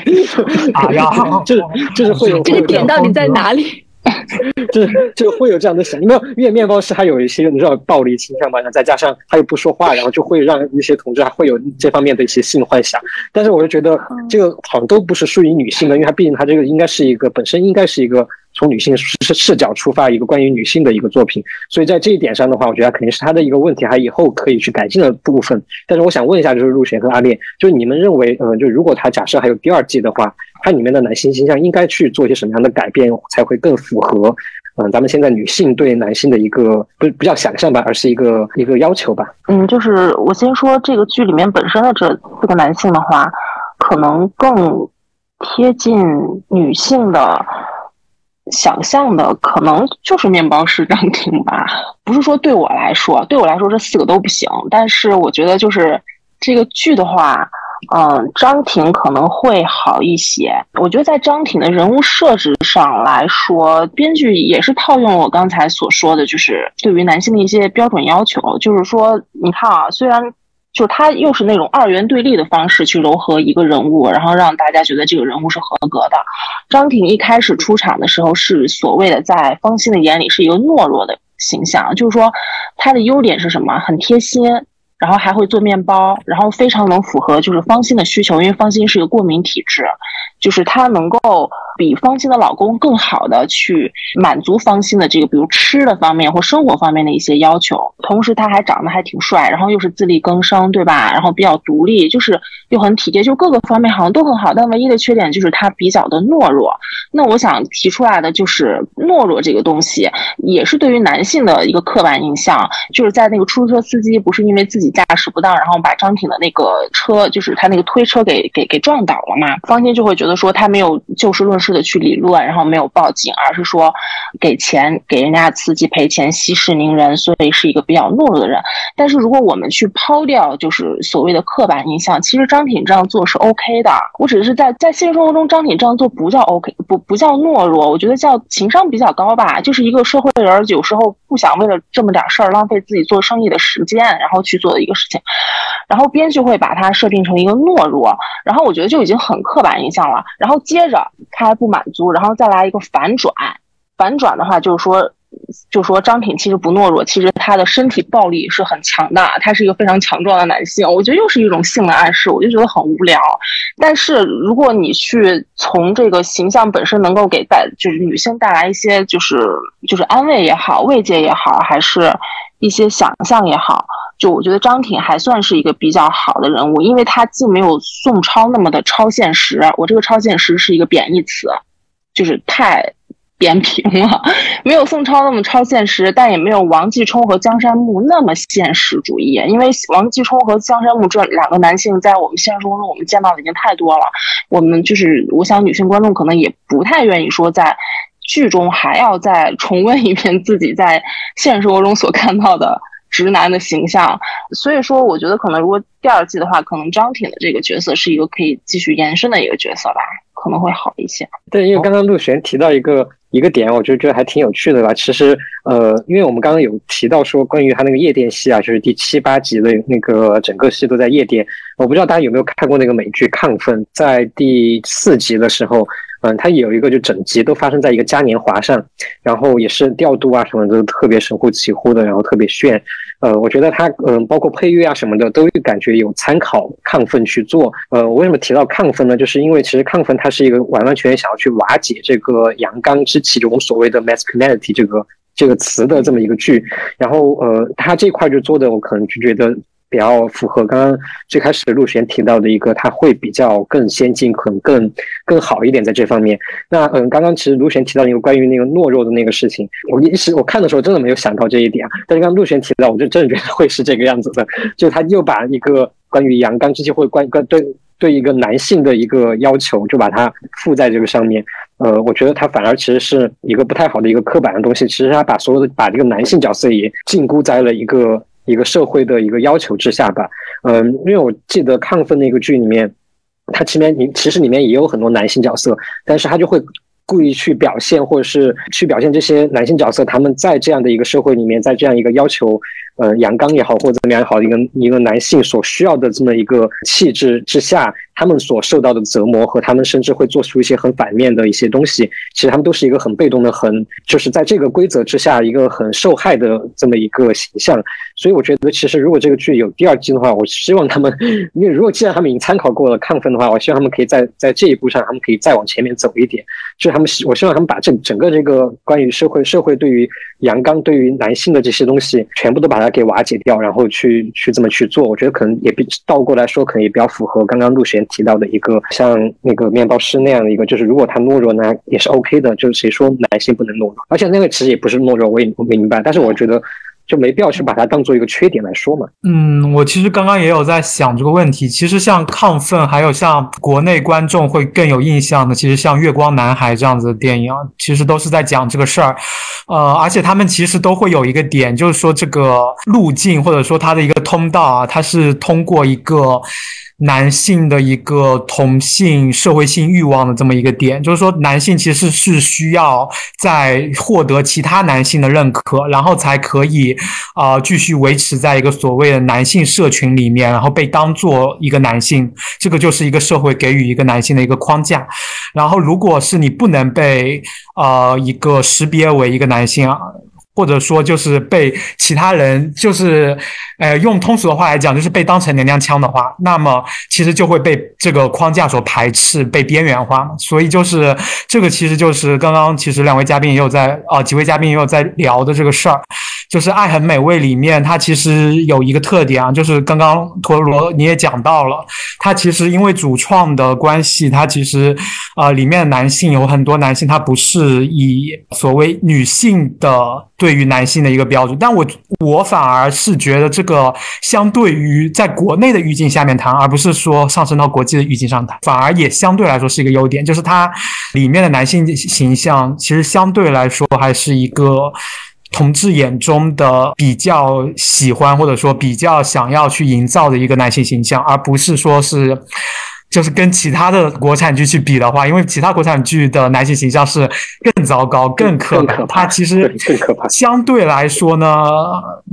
Speaker 4: 哎呀，
Speaker 2: 就是就是会有
Speaker 5: 这个点到底在哪里？
Speaker 2: 就是就会有这样的想，因为因为面包师还有一些你知道暴力倾向嘛，然后再加上他又不说话，然后就会让一些同志还会有这方面的一些性幻想。但是我就觉得这个好像都不是属于女性的，因为他毕竟他这个应该是一个本身应该是一个。从女性视视角出发，一个关于女性的一个作品，所以在这一点上的话，我觉得肯定是他的一个问题，还以后可以去改进的部分。但是我想问一下，就是陆璇和阿烈，就是你们认为，呃，就如果他假设还有第二季的话，它里面的男性形象应该去做一些什么样的改变，才会更符合，嗯，咱们现在女性对男性的一个不不叫想象吧，而是一个一个要求吧？
Speaker 3: 嗯，就是我先说这个剧里面本身的这四个男性的话，可能更贴近女性的。想象的可能就是面包师张婷吧，不是说对我来说，对我来说这四个都不行。但是我觉得就是这个剧的话，嗯，张婷可能会好一些。我觉得在张婷的人物设置上来说，编剧也是套用了我刚才所说的，就是对于男性的一些标准要求，就是说，你看啊，虽然。就他又是那种二元对立的方式去柔和一个人物，然后让大家觉得这个人物是合格的。张挺一开始出场的时候是所谓的在方心的眼里是一个懦弱的形象，就是说他的优点是什么？很贴心，然后还会做面包，然后非常能符合就是芳心的需求，因为芳心是一个过敏体质，就是他能够比方心的老公更好的去满足方心的这个，比如吃的方面或生活方面的一些要求。同时他还长得还挺帅，然后又是自力更生，对吧？然后比较独立，就是又很体贴，就各个方面好像都很好。但唯一的缺点就是他比较的懦弱。那我想提出来的就是懦弱这个东西，也是对于男性的一个刻板印象。就是在那个出租车司机不是因为自己驾驶不当，然后把张挺的那个车，就是他那个推车给给给撞倒了嘛？方心就会觉得说他没有就事论事的去理论，然后没有报警，而是说给钱给人家司机赔钱息事宁人，所以是一个比较懦弱的人。但是如果我们去抛掉就是所谓的刻板印象，其实张挺这样做是 OK 的。我只是在在现实生活中，张挺这样做不叫 OK，不不叫懦弱，我觉得叫情商比较高吧。就是一个社会人，有时候不想为了这么点事儿浪费自己做生意的时间，然后去做的一个事情。然后编剧会把它设定成一个懦弱，然后我觉得就已经很刻板印象了。然后接着他还不满足，然后再来一个反转。反转的话就是说。就说张挺其实不懦弱，其实他的身体暴力是很强大，他是一个非常强壮的男性。我觉得又是一种性的暗示，我就觉得很无聊。但是如果你去从这个形象本身能够给带就是女性带来一些就是就是安慰也好、慰藉也好，还是一些想象也好，就我觉得张挺还算是一个比较好的人物，因为他既没有宋超那么的超现实，我这个超现实是一个贬义词，就是太。扁平了，没有宋超那么超现实，但也没有王继冲和江山木那么现实主义。因为王继冲和江山木这两个男性，在我们现实生活中我们见到的已经太多了。我们就是，我想女性观众可能也不太愿意说在剧中还要再重温一遍自己在现实生活中所看到的直男的形象。所以说，我觉得可能如果第二季的话，可能张挺的这个角色是一个可以继续延伸的一个角色吧，可能会好一些。
Speaker 2: 对，因为刚刚陆璇提到一个。一个点，我就觉得还挺有趣的吧。其实，呃，因为我们刚刚有提到说，关于他那个夜店戏啊，就是第七八集的那个整个戏都在夜店。我不知道大家有没有看过那个美剧《亢奋》，在第四集的时候。嗯，它有一个就整集都发生在一个嘉年华上，然后也是调度啊什么的特别神乎其乎的，然后特别炫。呃，我觉得它嗯，包括配乐啊什么的，都感觉有参考亢奋去做。呃，为什么提到亢奋呢？就是因为其实亢奋它是一个完完全全想要去瓦解这个阳刚之气就我们所谓的 masculinity 这个这个词的这么一个剧。然后呃，它这块就做的我可能就觉得。比较符合刚刚最开始陆璇提到的一个，他会比较更先进，可能更更好一点在这方面。那嗯，刚刚其实陆璇提到一个关于那个懦弱的那个事情，我一时我看的时候真的没有想到这一点啊。但是刚刚陆璇提到，我就真的觉得会是这个样子的，就他又把一个关于阳刚之气或关关对对一个男性的一个要求，就把它附在这个上面。呃，我觉得他反而其实是一个不太好的一个刻板的东西。其实他把所有的把这个男性角色也禁锢在了一个。一个社会的一个要求之下吧，嗯，因为我记得《亢奋》那个剧里面，它前面你其实里面也有很多男性角色，但是他就会故意去表现，或者是去表现这些男性角色，他们在这样的一个社会里面，在这样一个要求。呃，阳刚也好，或者怎么样也好，一个一个男性所需要的这么一个气质之下，他们所受到的折磨和他们甚至会做出一些很反面的一些东西，其实他们都是一个很被动的，很就是在这个规则之下一个很受害的这么一个形象。所以我觉得，其实如果这个剧有第二季的话，我希望他们，因为如果既然他们已经参考过了亢奋的话，我希望他们可以在 在这一步上，他们可以再往前面走一点。就是他们，我希望他们把这整个这个关于社会社会对于阳刚对于男性的这些东西，全部都把它给瓦解掉，然后去去这么去做，我觉得可能也比倒过来说，可能也比较符合刚刚陆璇提到的一个像那个面包师那样的一个，就是如果他懦弱呢，也是 OK 的，就是谁说男性不能懦弱？而且那个其实也不是懦弱，我也我明白，但是我觉得。就没必要去把它当做一个缺点来说嘛。
Speaker 4: 嗯，我其实刚刚也有在想这个问题。其实像亢奋，还有像国内观众会更有印象的，其实像月光男孩这样子的电影，其实都是在讲这个事儿。呃，而且他们其实都会有一个点，就是说这个路径或者说它的一个通道啊，它是通过一个。男性的一个同性社会性欲望的这么一个点，就是说男性其实是需要在获得其他男性的认可，然后才可以啊继续维持在一个所谓的男性社群里面，然后被当做一个男性，这个就是一个社会给予一个男性的一个框架。然后如果是你不能被呃一个识别为一个男性啊。或者说就是被其他人，就是呃用通俗的话来讲，就是被当成娘娘腔的话，那么其实就会被这个框架所排斥，被边缘化。所以就是这个，其实就是刚刚其实两位嘉宾也有在啊，几位嘉宾也有在聊的这个事儿，就是《爱很美味》里面它其实有一个特点啊，就是刚刚陀螺你也讲到了，它其实因为主创的关系，它其实啊里面的男性有很多男性他不是以所谓女性的。对于男性的一个标准，但我我反而是觉得这个相对于在国内的语境下面谈，而不是说上升到国际的语境上谈，反而也相对来说是一个优点，就是它里面的男性形象其实相对来说还是一个同志眼中的比较喜欢或者说比较想要去营造的一个男性形象，而不是说是。就是跟其他的国产剧去比的话，因为其他国产剧的男性形象是更糟糕、更刻板。它其实
Speaker 2: 更可怕。
Speaker 4: 相对来说呢，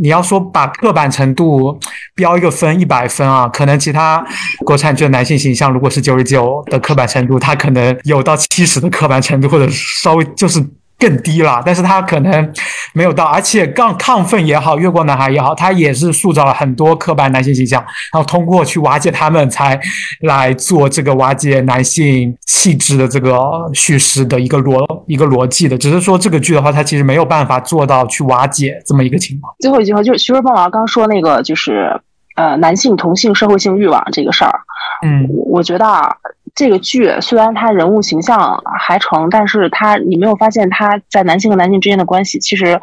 Speaker 4: 你要说把刻板程度标一个分一百分啊，可能其他国产剧的男性形象如果是九十九的刻板程度，它可能有到七十的刻板程度，或者稍微就是。更低了，但是他可能没有到，而且杠亢奋也好，月光男孩也好，他也是塑造了很多刻板男性形象，然后通过去瓦解他们，才来做这个瓦解男性气质的这个叙事的一个逻一个逻辑的。只是说这个剧的话，它其实没有办法做到去瓦解这么一个情况。
Speaker 3: 最后一句话就是徐若凤老师刚说那个，就是呃男性同性社会性欲望这个事儿，
Speaker 4: 嗯，
Speaker 3: 我觉得啊。这个剧虽然他人物形象还成，但是他你没有发现他在男性和男性之间的关系，其实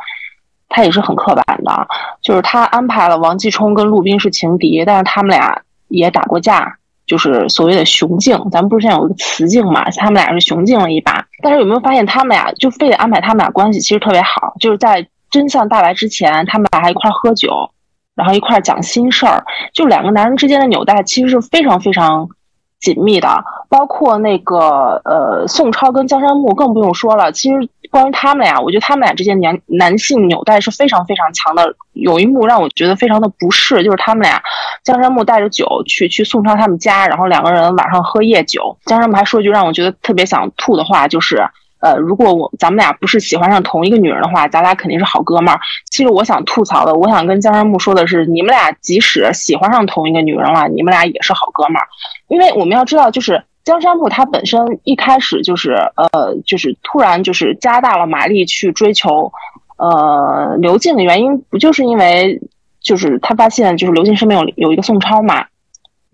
Speaker 3: 他也是很刻板的。就是他安排了王继冲跟陆斌是情敌，但是他们俩也打过架，就是所谓的雄竞。咱们不是现在有一个雌竞嘛？他们俩是雄竞了一把。但是有没有发现他们俩就非得安排他们俩关系其实特别好？就是在真相大白之前，他们俩还一块喝酒，然后一块讲心事儿。就两个男人之间的纽带其实是非常非常。紧密的，包括那个呃，宋超跟江山木更不用说了。其实关于他们俩，我觉得他们俩之间男男性纽带是非常非常强的。有一幕让我觉得非常的不适，就是他们俩，江山木带着酒去去宋超他们家，然后两个人晚上喝夜酒。江山木还说一句让我觉得特别想吐的话，就是。呃，如果我咱们俩不是喜欢上同一个女人的话，咱俩肯定是好哥们儿。其实我想吐槽的，我想跟江山木说的是，你们俩即使喜欢上同一个女人了，你们俩也是好哥们儿。因为我们要知道，就是江山木他本身一开始就是呃，就是突然就是加大了马力去追求呃刘静的原因，不就是因为就是他发现就是刘静身边有有一个宋超嘛。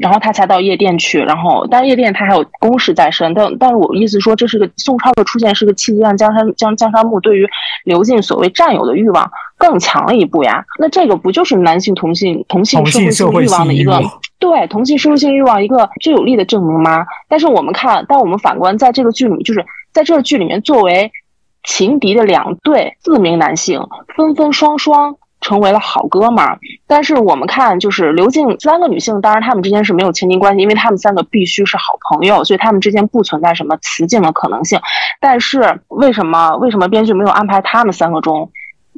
Speaker 3: 然后他才到夜店去，然后但夜店他还有公事在身，但但是我意思说这是个宋超的出现是个契机，让江山江江山木对于刘进所谓占有的欲望更强了一步呀。那这个不就是男性同性同性社会性欲望的一个对同性社会性欲望一个最有力的证明吗？但是我们看，但我们反观在这个剧里，就是在这个剧里面，作为情敌的两对四名男性纷纷双双。成为了好哥们儿，但是我们看，就是刘静三个女性，当然她们之间是没有情敌关系，因为她们三个必须是好朋友，所以她们之间不存在什么雌竞的可能性。但是为什么为什么编剧没有安排她们三个中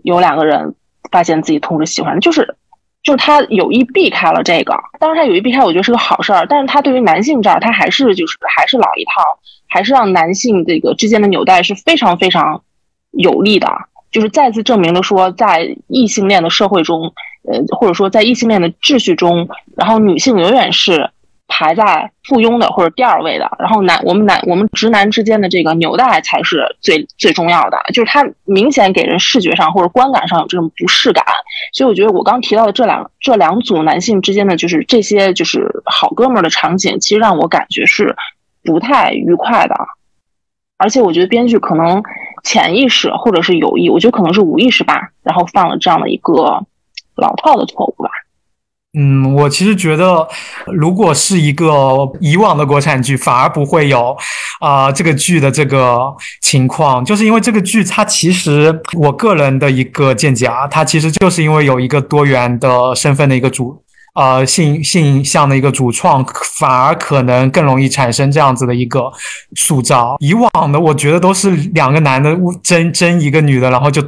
Speaker 3: 有两个人发现自己同时喜欢？就是就是他有意避开了这个，当然他有意避开，我觉得是个好事儿。但是他对于男性这儿，他还是就是还是老一套，还是让男性这个之间的纽带是非常非常有利的。就是再次证明了说，在异性恋的社会中，呃，或者说在异性恋的秩序中，然后女性永远是排在附庸的或者第二位的，然后男我们男我们直男之间的这个纽带才是最最重要的，就是它明显给人视觉上或者观感上有这种不适感，所以我觉得我刚提到的这两这两组男性之间的就是这些就是好哥们儿的场景，其实让我感觉是不太愉快的，而且我觉得编剧可能。潜意识或者是有意，我觉得可能是无意识吧，然后犯了这样的一个老套的错误吧。
Speaker 4: 嗯，我其实觉得，如果是一个以往的国产剧，反而不会有啊这个剧的这个情况，就是因为这个剧它其实我个人的一个见解啊，它其实就是因为有一个多元的身份的一个主。呃，性性向的一个主创，反而可能更容易产生这样子的一个塑造。以往的，我觉得都是两个男的争争一个女的，然后就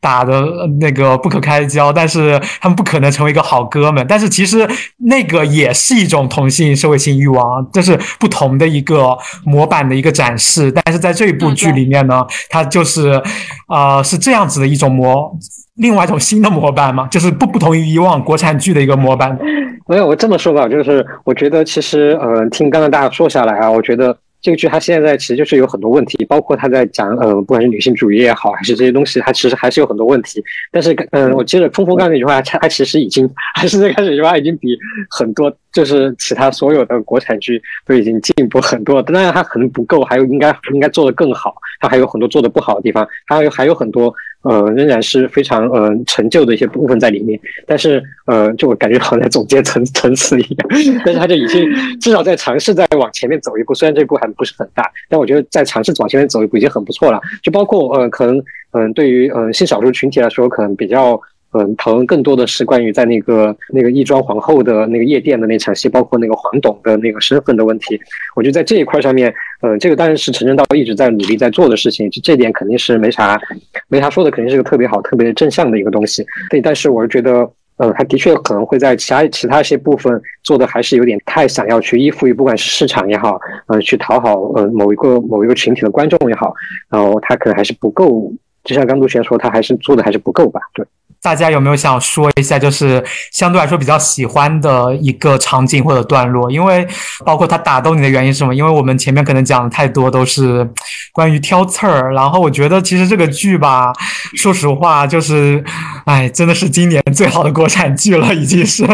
Speaker 4: 打的那个不可开交，但是他们不可能成为一个好哥们。但是其实那个也是一种同性社会性欲望，这是不同的一个模板的一个展示。但是在这一部剧里面呢，它就是，呃，是这样子的一种模。另外一种新的模板吗，就是不不同于以往国产剧的一个模板。
Speaker 2: 没有，我这么说吧，就是我觉得其实，呃，听刚刚大家说下来啊，我觉得。这个剧它现在其实就是有很多问题，包括它在讲呃，不管是女性主义也好，还是这些东西，它其实还是有很多问题。但是嗯，我接着冲锋刚那句话，它它其实已经 还是最开始那句话已经比很多就是其他所有的国产剧都已经进步很多。当然它可能不够，还有应该应该做得更好，它还有很多做得不好的地方，还有还有很多。呃，仍然是非常呃陈旧的一些部分在里面，但是呃，就我感觉好像在总结层层次一样，但是他就已经至少在尝试在往前面走一步，虽然这步还不是很大，但我觉得在尝试往前面走一步已经很不错了。就包括呃，可能嗯，对于嗯性少数群体来说，可能比较。嗯，讨论更多的是关于在那个那个亦庄皇后的那个夜店的那场戏，包括那个黄董的那个身份的问题。我觉得在这一块上面，嗯，这个当然是陈正道一直在努力在做的事情，就这点肯定是没啥没啥说的，肯定是个特别好、特别正向的一个东西。对，但是我是觉得，嗯，他的确可能会在其他其他一些部分做的还是有点太想要去依附于不管是市场也好，嗯，去讨好呃某一个某一个群体的观众也好，然后他可能还是不够，就像刚杜璇说，他还是做的还是不够吧？对。
Speaker 4: 大家有没有想说一下，就是相对来说比较喜欢的一个场景或者段落？因为包括他打动你的原因是什么？因为我们前面可能讲的太多都是关于挑刺儿，然后我觉得其实这个剧吧，说实话就是，哎，真的是今年最好的国产剧了，已经是。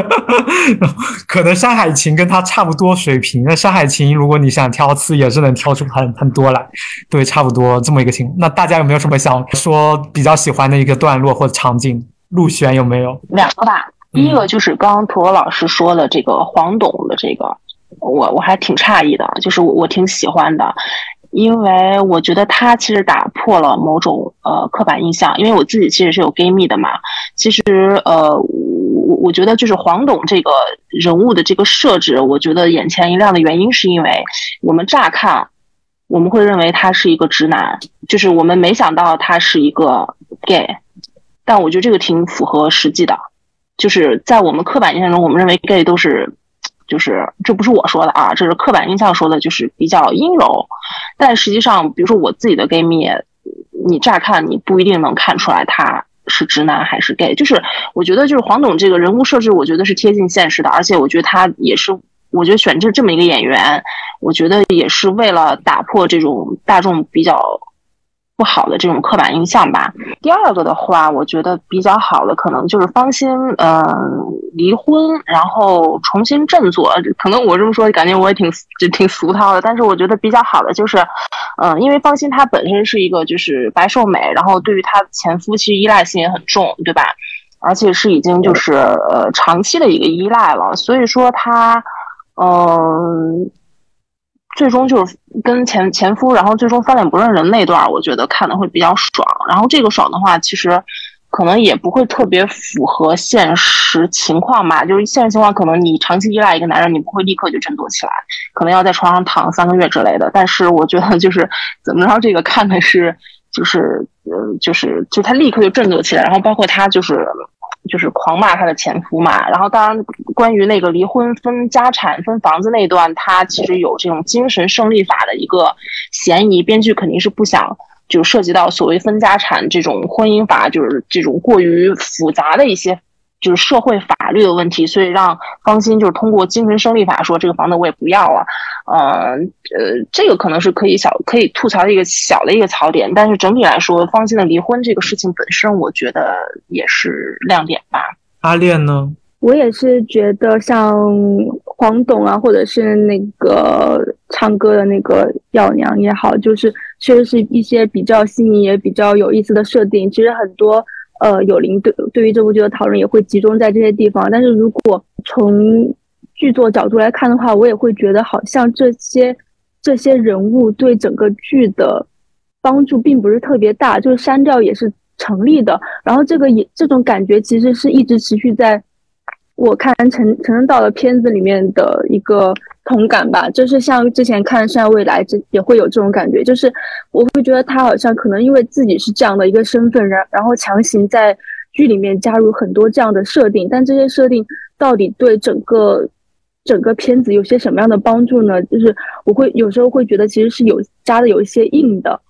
Speaker 4: 可能《山海情》跟它差不多水平。那《山海情》如果你想挑刺，也是能挑出很很多来。对，差不多这么一个情况。那大家有没有什么想说比较喜欢的一个段落或者场景？陆璇有没有
Speaker 3: 两个吧？第一个就是刚刚陀螺老师说的这个黄董的这个，我我还挺诧异的，就是我我挺喜欢的，因为我觉得他其实打破了某种呃刻板印象。因为我自己其实是有 gay 蜜的嘛，其实呃我我觉得就是黄董这个人物的这个设置，我觉得眼前一亮的原因是因为我们乍看我们会认为他是一个直男，就是我们没想到他是一个 gay。但我觉得这个挺符合实际的，就是在我们刻板印象中，我们认为 gay 都是，就是这不是我说的啊，这是刻板印象说的，就是比较阴柔。但实际上，比如说我自己的 gay 蜜，你乍看你不一定能看出来他是直男还是 gay。就是我觉得，就是黄董这个人物设置，我觉得是贴近现实的，而且我觉得他也是，我觉得选这这么一个演员，我觉得也是为了打破这种大众比较。不好的这种刻板印象吧。第二个的话，我觉得比较好的可能就是方心，嗯，离婚然后重新振作。可能我这么说，感觉我也挺就挺俗套的。但是我觉得比较好的就是，嗯，因为方心她本身是一个就是白瘦美，然后对于她前夫其实依赖性也很重，对吧？而且是已经就是呃长期的一个依赖了，所以说她，嗯。最终就是跟前前夫，然后最终翻脸不认人那段，我觉得看的会比较爽。然后这个爽的话，其实可能也不会特别符合现实情况吧。就是现实情况，可能你长期依赖一个男人，你不会立刻就振作起来，可能要在床上躺三个月之类的。但是我觉得就是怎么着，这个看的是就是呃就是就他立刻就振作起来，然后包括他就是。就是狂骂她的前夫嘛，然后当然关于那个离婚分家产分房子那段，他其实有这种精神胜利法的一个嫌疑，编剧肯定是不想就涉及到所谓分家产这种婚姻法，就是这种过于复杂的一些。就是社会法律的问题，所以让方心就是通过精神胜利法说这个房子我也不要了，呃呃，这个可能是可以小可以吐槽的一个小的一个槽点，但是整体来说，方心的离婚这个事情本身，我觉得也是亮点吧。
Speaker 4: 阿恋呢？
Speaker 5: 我也是觉得像黄董啊，或者是那个唱歌的那个药娘也好，就是确实是一些比较新颖也比较有意思的设定。其实很多。呃，有灵对对于这部剧的讨论也会集中在这些地方，但是如果从剧作角度来看的话，我也会觉得好像这些这些人物对整个剧的帮助并不是特别大，就是删掉也是成立的。然后这个也这种感觉其实是一直持续在我看陈陈正道的片子里面的一个。同感吧，就是像之前看《善未来》这也会有这种感觉，就是我会觉得他好像可能因为自己是这样的一个身份，然然后强行在剧里面加入很多这样的设定，但这些设定到底对整个整个片子有些什么样的帮助呢？就是我会有时候会觉得其实是有加的有一些硬的，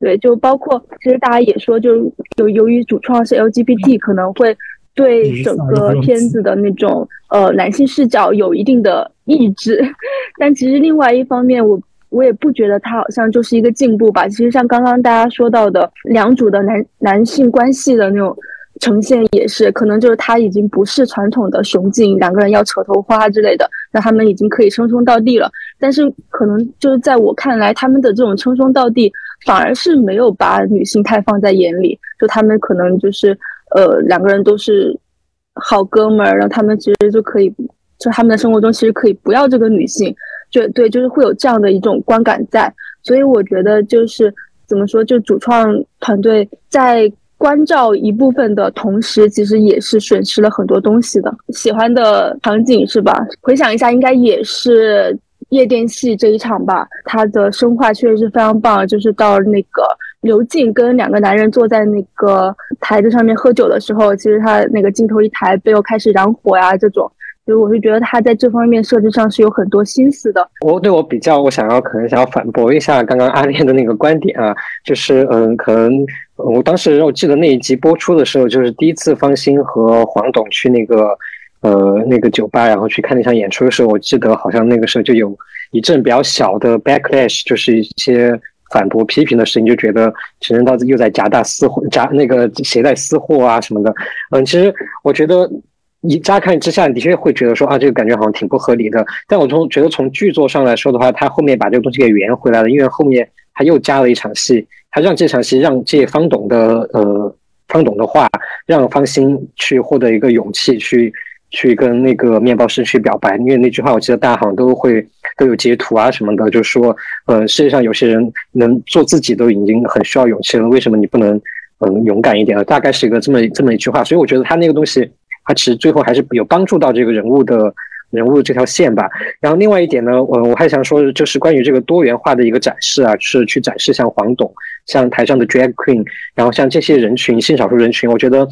Speaker 5: 对，就包括其实大家也说，就由由于主创是 LGBT，可能会对整个片子的那种呃男性视角有一定的抑制。但其实另外一方面，我我也不觉得它好像就是一个进步吧。其实像刚刚大家说到的两组的男男性关系的那种呈现，也是可能就是他已经不是传统的雄竞，两个人要扯头花之类的，那他们已经可以称兄道弟了。但是可能就是在我看来，他们的这种称兄道弟。反而是没有把女性太放在眼里，就他们可能就是呃两个人都是好哥们儿，然后他们其实就可以，就他们的生活中其实可以不要这个女性，就对，就是会有这样的一种观感在。所以我觉得就是怎么说，就主创团队在关照一部分的同时，其实也是损失了很多东西的。喜欢的场景是吧？回想一下，应该也是。夜店戏这一场吧，它的生化确实是非常棒。就是到那个刘静跟两个男人坐在那个台子上面喝酒的时候，其实他那个镜头一抬，背后开始燃火呀，这种，所以我是觉得他在这方面设置上是有很多心思的。
Speaker 2: 我对我比较，我想要可能想要反驳一下刚刚阿恋的那个观点啊，就是嗯，可能我当时我记得那一集播出的时候，就是第一次方心和黄董去那个。呃，那个酒吧，然后去看那场演出的时候，我记得好像那个时候就有一阵比较小的 backlash，就是一些反驳批评的声音，就觉得陈正道又在夹大私货，夹那个携带私货啊什么的。嗯，其实我觉得你乍看之下的确会觉得说啊，这个感觉好像挺不合理的。但我从觉得从剧作上来说的话，他后面把这个东西给圆回来了，因为后面他又加了一场戏，他让这场戏让借方董的呃方董的话，让方心去获得一个勇气去。去跟那个面包师去表白，因为那句话我记得大家好像都会都有截图啊什么的，就说，呃，世界上有些人能做自己都已经很需要勇气了，为什么你不能嗯勇敢一点？大概是一个这么这么一句话，所以我觉得他那个东西，他其实最后还是有帮助到这个人物的人物这条线吧。然后另外一点呢，我我还想说，就是关于这个多元化的一个展示啊，就是去展示像黄董，像台上的 drag queen，然后像这些人群性少数人群，我觉得。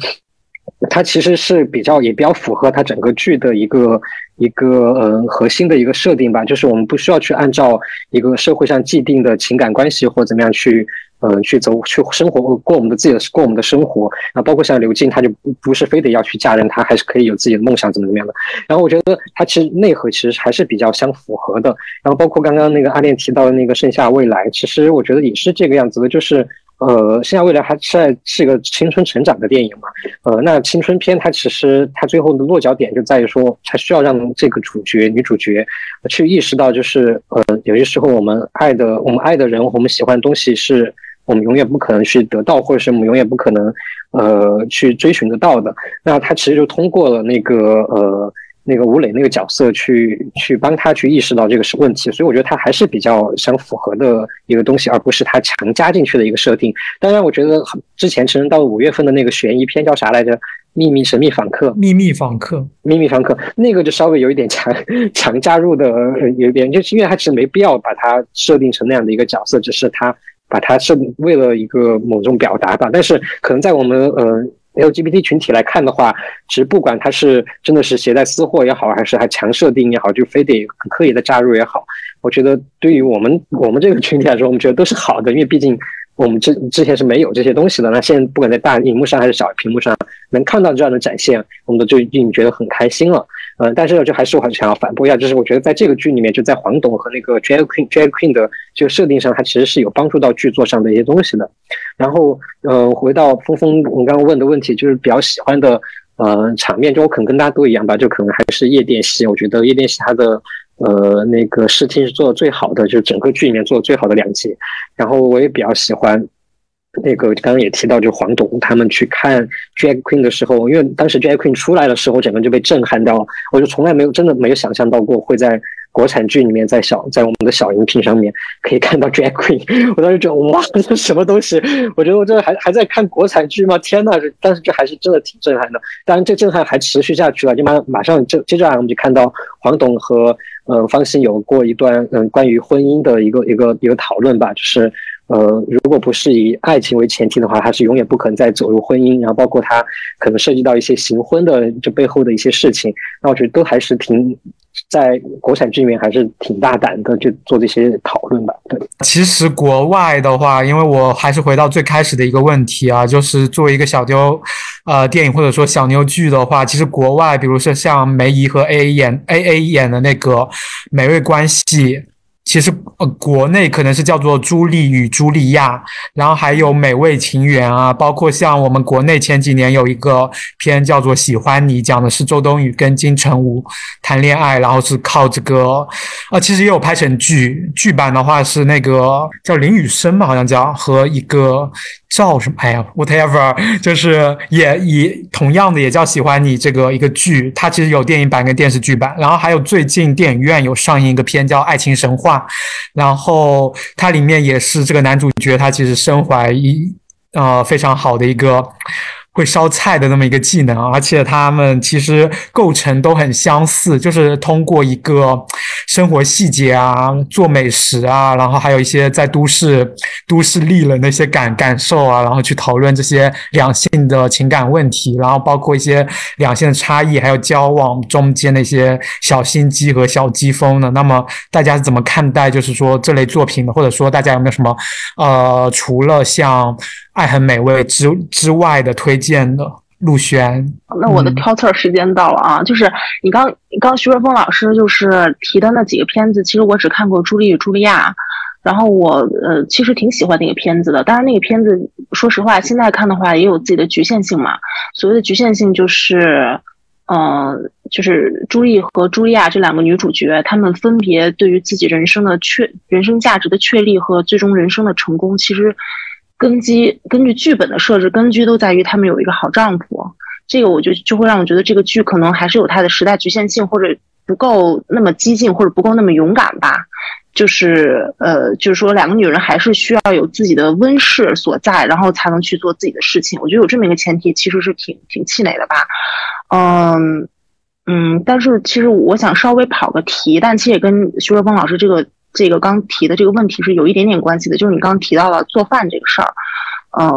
Speaker 2: 它其实是比较也比较符合它整个剧的一个一个嗯核心的一个设定吧，就是我们不需要去按照一个社会上既定的情感关系或怎么样去嗯去走去生活过我们的自己的过我们的生活啊，包括像刘静，她就不不是非得要去嫁人，她还是可以有自己的梦想怎么怎么样的。然后我觉得它其实内核其实还是比较相符合的。然后包括刚刚那个阿恋提到的那个盛夏未来，其实我觉得也是这个样子的，就是。呃，现在未来还在是一个青春成长的电影嘛？呃，那青春片它其实它最后的落脚点就在于说，它需要让这个主角女主角去意识到，就是呃，有些时候我们爱的我们爱的人，我们喜欢的东西，是我们永远不可能去得到，或者是我们永远不可能呃去追寻得到的。那它其实就通过了那个呃。那个吴磊那个角色去去帮他去意识到这个是问题，所以我觉得他还是比较相符合的一个东西，而不是他强加进去的一个设定。当然，我觉得之前承认到五月份的那个悬疑片叫啥来着？秘密神秘访客，
Speaker 4: 秘密访客，
Speaker 2: 秘密访客，那个就稍微有一点强 强加入的，有一点就是因为他其实没必要把它设定成那样的一个角色，只是他把它设为了一个某种表达吧。但是可能在我们呃。LGBT 群体来看的话，其实不管他是真的是携带私货也好，还是还强设定也好，就非得刻意的加入也好，我觉得对于我们我们这个群体来说，我们觉得都是好的，因为毕竟我们之之前是没有这些东西的。那现在不管在大荧幕上还是小屏幕上，能看到这样的展现，我们都就已经觉得很开心了。嗯，但是呢，就还是我很想要反驳一下，就是我觉得在这个剧里面，就在黄董和那个 Drag Queen Drag Queen 的这个设定上，它其实是有帮助到剧作上的一些东西的。然后，呃，回到峰峰，我刚刚问的问题，就是比较喜欢的呃场面，就我可能跟大家都一样吧，就可能还是夜店戏。我觉得夜店戏它的呃那个视听是做的最好的，就是整个剧里面做的最好的两集。然后我也比较喜欢。那个刚刚也提到，就黄董他们去看 Drag Queen 的时候，因为当时 Drag Queen 出来的时候，整个就被震撼到了。我就从来没有真的没有想象到过会在国产剧里面，在小在我们的小荧屏上面可以看到 Drag Queen。我当时觉得哇，这什么东西？我觉得我这还还在看国产剧吗？天呐！但是这还是真的挺震撼的。当然，这震撼还持续下去了，就马马上就接着来，我们就看到黄董和呃方心有过一段嗯关于婚姻的一个一个一个讨论吧，就是。呃，如果不是以爱情为前提的话，他是永远不可能再走入婚姻。然后包括他可能涉及到一些行婚的这背后的一些事情，那我觉得都还是挺在国产剧里面还是挺大胆的，就做这些讨论吧。对，
Speaker 4: 其实国外的话，因为我还是回到最开始的一个问题啊，就是作为一个小妞，呃，电影或者说小妞剧的话，其实国外，比如说像梅姨和 A A 演 A A 演的那个《美味关系》。其实呃，国内可能是叫做《朱莉与茱莉亚》，然后还有《美味情缘》啊，包括像我们国内前几年有一个片叫做《喜欢你》，讲的是周冬雨跟金城武谈恋爱，然后是靠这个，呃，其实也有拍成剧，剧版的话是那个叫林雨生吧，好像叫和一个。叫什么？哎呀，whatever，就是也以同样的也叫喜欢你这个一个剧，它其实有电影版跟电视剧版，然后还有最近电影院有上映一个片叫《爱情神话》，然后它里面也是这个男主角他其实身怀一呃非常好的一个。会烧菜的那么一个技能，而且他们其实构成都很相似，就是通过一个生活细节啊，做美食啊，然后还有一些在都市都市丽人的一些感感受啊，然后去讨论这些两性的情感问题，然后包括一些两性的差异，还有交往中间的一些小心机和小机锋的。那么大家是怎么看待，就是说这类作品的，或者说大家有没有什么呃，除了像。爱很美味之之外的推荐的陆轩，
Speaker 3: 那我的挑刺儿时间到了啊！就是你刚刚徐若峰老师就是提的那几个片子，其实我只看过《朱莉与茱莉亚》，然后我呃其实挺喜欢那个片子的。当然那个片子说实话，现在看的话也有自己的局限性嘛。所谓的局限性就是，嗯，就是朱莉和茱莉亚这两个女主角，她们分别对于自己人生的确人生价值的确立和最终人生的成功，其实。根基根据剧本的设置，根基都在于他们有一个好丈夫。这个我就就会让我觉得这个剧可能还是有它的时代局限性，或者不够那么激进，或者不够那么勇敢吧。就是呃，就是说两个女人还是需要有自己的温室所在，然后才能去做自己的事情。我觉得有这么一个前提，其实是挺挺气馁的吧。嗯嗯，但是其实我想稍微跑个题，但其实也跟徐若风老师这个。这个刚提的这个问题是有一点点关系的，就是你刚提到了做饭这个事儿，呃，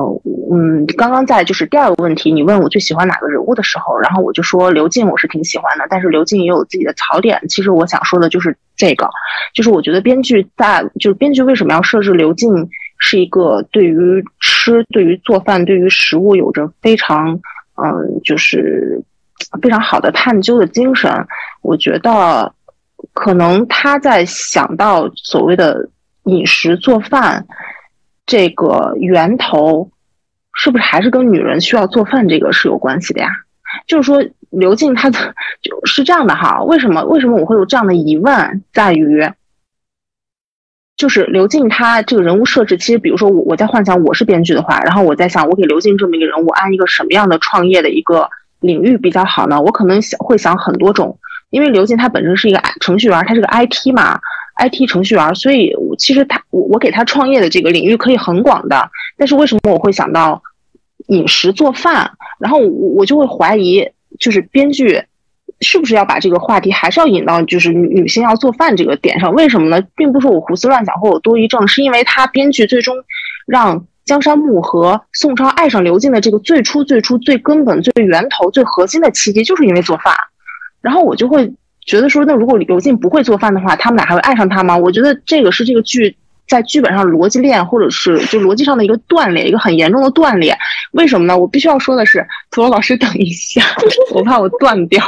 Speaker 3: 嗯，刚刚在就是第二个问题，你问我最喜欢哪个人物的时候，然后我就说刘静我是挺喜欢的，但是刘静也有自己的槽点。其实我想说的就是这个，就是我觉得编剧在就是编剧为什么要设置刘静是一个对于吃、对于做饭、对于食物有着非常嗯就是非常好的探究的精神，我觉得。可能他在想到所谓的饮食做饭这个源头，是不是还是跟女人需要做饭这个是有关系的呀？就是说，刘静她的就是这样的哈。为什么？为什么我会有这样的疑问？在于，就是刘静她这个人物设置，其实比如说我我在幻想我是编剧的话，然后我在想我给刘静这么一个人物安一个什么样的创业的一个领域比较好呢？我可能想会想很多种。因为刘静他本身是一个程序员，他是个 IT 嘛，IT 程序员，所以其实他我我给他创业的这个领域可以很广的。但是为什么我会想到饮食做饭？然后我我就会怀疑，就是编剧是不是要把这个话题还是要引到就是女女性要做饭这个点上？为什么呢？并不是我胡思乱想或我多疑症，是因为他编剧最终让江山木和宋超爱上刘静的这个最初最初最根本最源头最核心的契机，就是因为做饭。然后我就会觉得说，那如果刘静不会做饭的话，他们俩还会爱上他吗？我觉得这个是这个剧在剧本上逻辑链，或者是就逻辑上的一个断裂，一个很严重的断裂。为什么呢？我必须要说的是，土楼老师，等一下，我怕我断掉。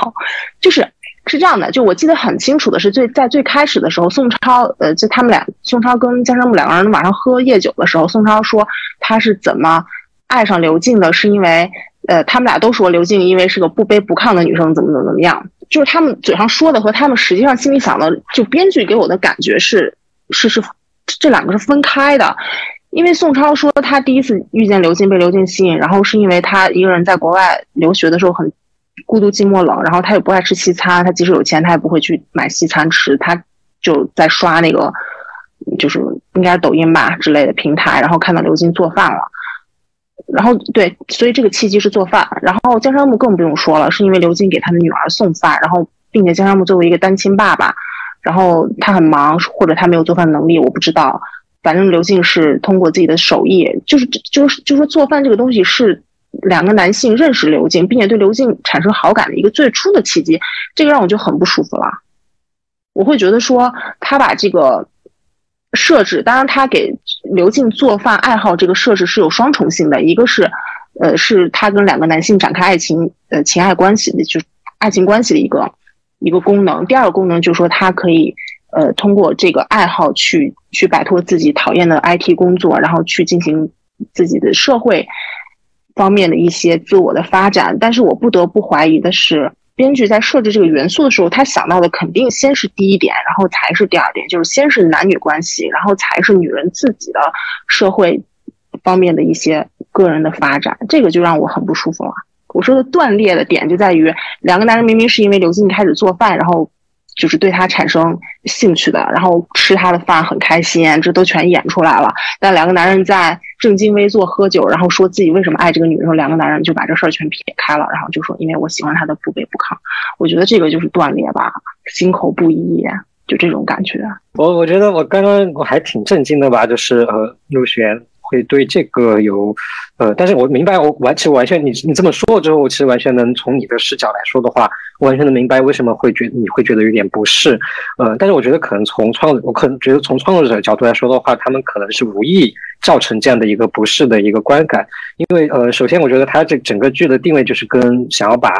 Speaker 3: 就是是这样的，就我记得很清楚的是，最在最开始的时候，宋超，呃，就他们俩，宋超跟江山木两个人晚上喝夜酒的时候，宋超说他是怎么爱上刘静的，是因为，呃，他们俩都说刘静因为是个不卑不亢的女生，怎么怎么怎么样。就是他们嘴上说的和他们实际上心里想的，就编剧给我的感觉是是是这两个是分开的。因为宋超说他第一次遇见刘静被刘静吸引，然后是因为他一个人在国外留学的时候很孤独寂寞冷，然后他也不爱吃西餐，他即使有钱他也不会去买西餐吃，他就在刷那个就是应该抖音吧之类的平台，然后看到刘静做饭了。然后对，所以这个契机是做饭。然后江山木更不用说了，是因为刘静给他的女儿送饭，然后并且江山木作为一个单亲爸爸，然后他很忙，或者他没有做饭能力，我不知道。反正刘静是通过自己的手艺，就是就是就说做饭这个东西是两个男性认识刘静，并且对刘静产生好感的一个最初的契机，这个让我就很不舒服了。我会觉得说他把这个设置，当然他给刘静做饭爱好这个设置是有双重性的，一个是呃是他跟两个男性展开爱情呃情爱关系的，就爱情关系的一个一个功能。第二个功能就是说他可以呃通过这个爱好去去摆脱自己讨厌的 IT 工作，然后去进行自己的社会方面的一些自我的发展。但是我不得不怀疑的是。编剧在设置这个元素的时候，他想到的肯定先是第一点，然后才是第二点，就是先是男女关系，然后才是女人自己的社会方面的一些个人的发展。这个就让我很不舒服了。我说的断裂的点就在于，两个男人明明是因为刘静开始做饭，然后。就是对他产生兴趣的，然后吃他的饭很开心，这都全演出来了。但两个男人在正襟危坐喝酒，然后说自己为什么爱这个女人，两个男人就把这事儿全撇开了，然后就说因为我喜欢她的不卑不亢。我觉得这个就是断裂吧，心口不一，就这种感觉。
Speaker 2: 我我觉得我刚刚我还挺震惊的吧，就是呃陆璇。会对这个有，呃，但是我明白，我完其实完全，你你这么说了之后，我其实完全能从你的视角来说的话，完全能明白为什么会觉得你会觉得有点不适，呃，但是我觉得可能从创，我可能觉得从创作者角度来说的话，他们可能是无意造成这样的一个不适的一个观感，因为呃，首先我觉得他这整个剧的定位就是跟想要把。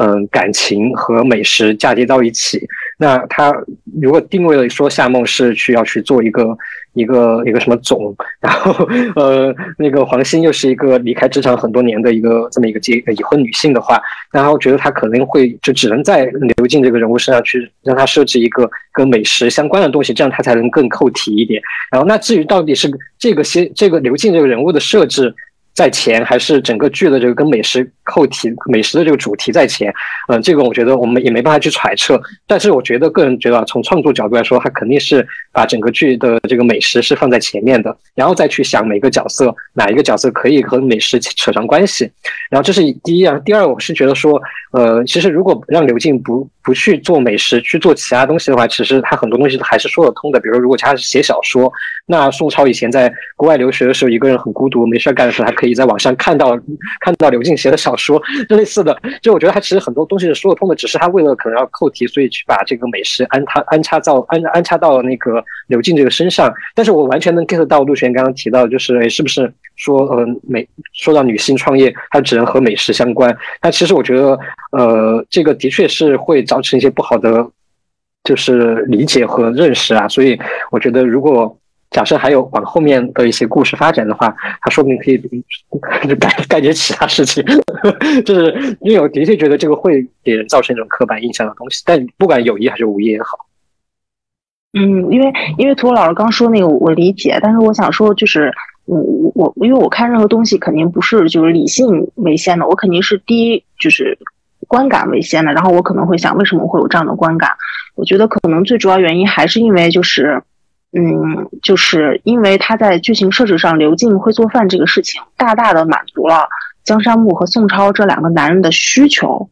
Speaker 2: 嗯，感情和美食嫁接到一起。那他如果定位了说夏梦是去要去做一个一个一个什么总，然后呃，那个黄欣又是一个离开职场很多年的一个这么一个结已婚女性的话，然后觉得她可能会就只能在刘静这个人物身上去让她设置一个跟美食相关的东西，这样她才能更扣题一点。然后那至于到底是这个些这个刘静这个人物的设置。在前还是整个剧的这个跟美食扣题、美食的这个主题在前，嗯，这个我觉得我们也没办法去揣测。但是我觉得个人觉得，从创作角度来说，他肯定是把整个剧的这个美食是放在前面的，然后再去想每个角色哪一个角色可以和美食扯上关系。然后这是第一啊，第二，我是觉得说，呃，其实如果让刘静不不去做美食，去做其他东西的话，其实他很多东西还是说得通的。比如说，如果他是写小说，那宋超以前在国外留学的时候，一个人很孤独，没事干的时候，还可以。在网上看到看到刘静写的小说，类似的，就我觉得他其实很多东西是说得通的，只是他为了可能要扣题，所以去把这个美食安插安插到安安插到那个刘静这个身上。但是我完全能 get 到陆璇刚刚提到，就是是不是说呃美说到女性创业，它只能和美食相关？但其实我觉得呃这个的确是会找造成一些不好的就是理解和认识啊。所以我觉得如果。假设还有往后面的一些故事发展的话，他说不定可以干干点其他事情，就是因为我的确觉得这个会给人造成一种刻板印象的东西。但不管有意还是无意也好，
Speaker 3: 嗯，因为因为图老师刚说那个我理解，但是我想说就是，我我因为我看任何东西肯定不是就是理性为先的，我肯定是第一就是观感为先的，然后我可能会想为什么会有这样的观感？我觉得可能最主要原因还是因为就是。嗯，就是因为他在剧情设置上，刘静会做饭这个事情，大大的满足了江山木和宋超这两个男人的需求。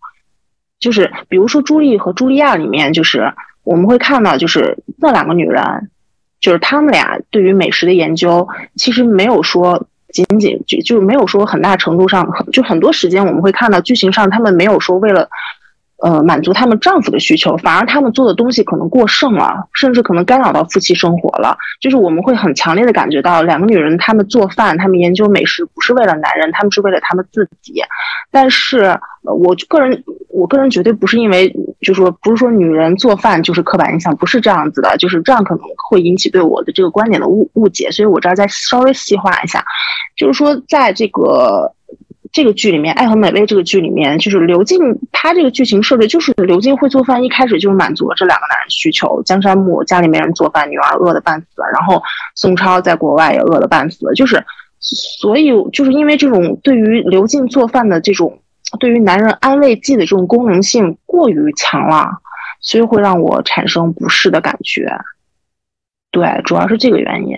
Speaker 3: 就是比如说朱莉和茱莉亚里面，就是我们会看到，就是那两个女人，就是他们俩对于美食的研究，其实没有说仅仅就就没有说很大程度上，就很多时间我们会看到剧情上他们没有说为了。呃，满足他们丈夫的需求，反而他们做的东西可能过剩了，甚至可能干扰到夫妻生活了。就是我们会很强烈的感觉到，两个女人她们做饭，她们研究美食，不是为了男人，她们是为了她们自己。但是，我个人，我个人绝对不是因为，就是说不是说女人做饭就是刻板印象，不是这样子的，就是这样可能会引起对我的这个观点的误误解。所以我这儿再稍微细化一下，就是说在这个。这个剧里面，《爱和美味》这个剧里面，就是刘静，她这个剧情设置就是刘静会做饭，一开始就满足了这两个男人需求。江山木家里没人做饭，女儿饿得半死，然后宋超在国外也饿得半死，就是，所以就是因为这种对于刘静做饭的这种对于男人安慰剂的这种功能性过于强了，所以会让我产生不适的感觉。对，主要是这个原因。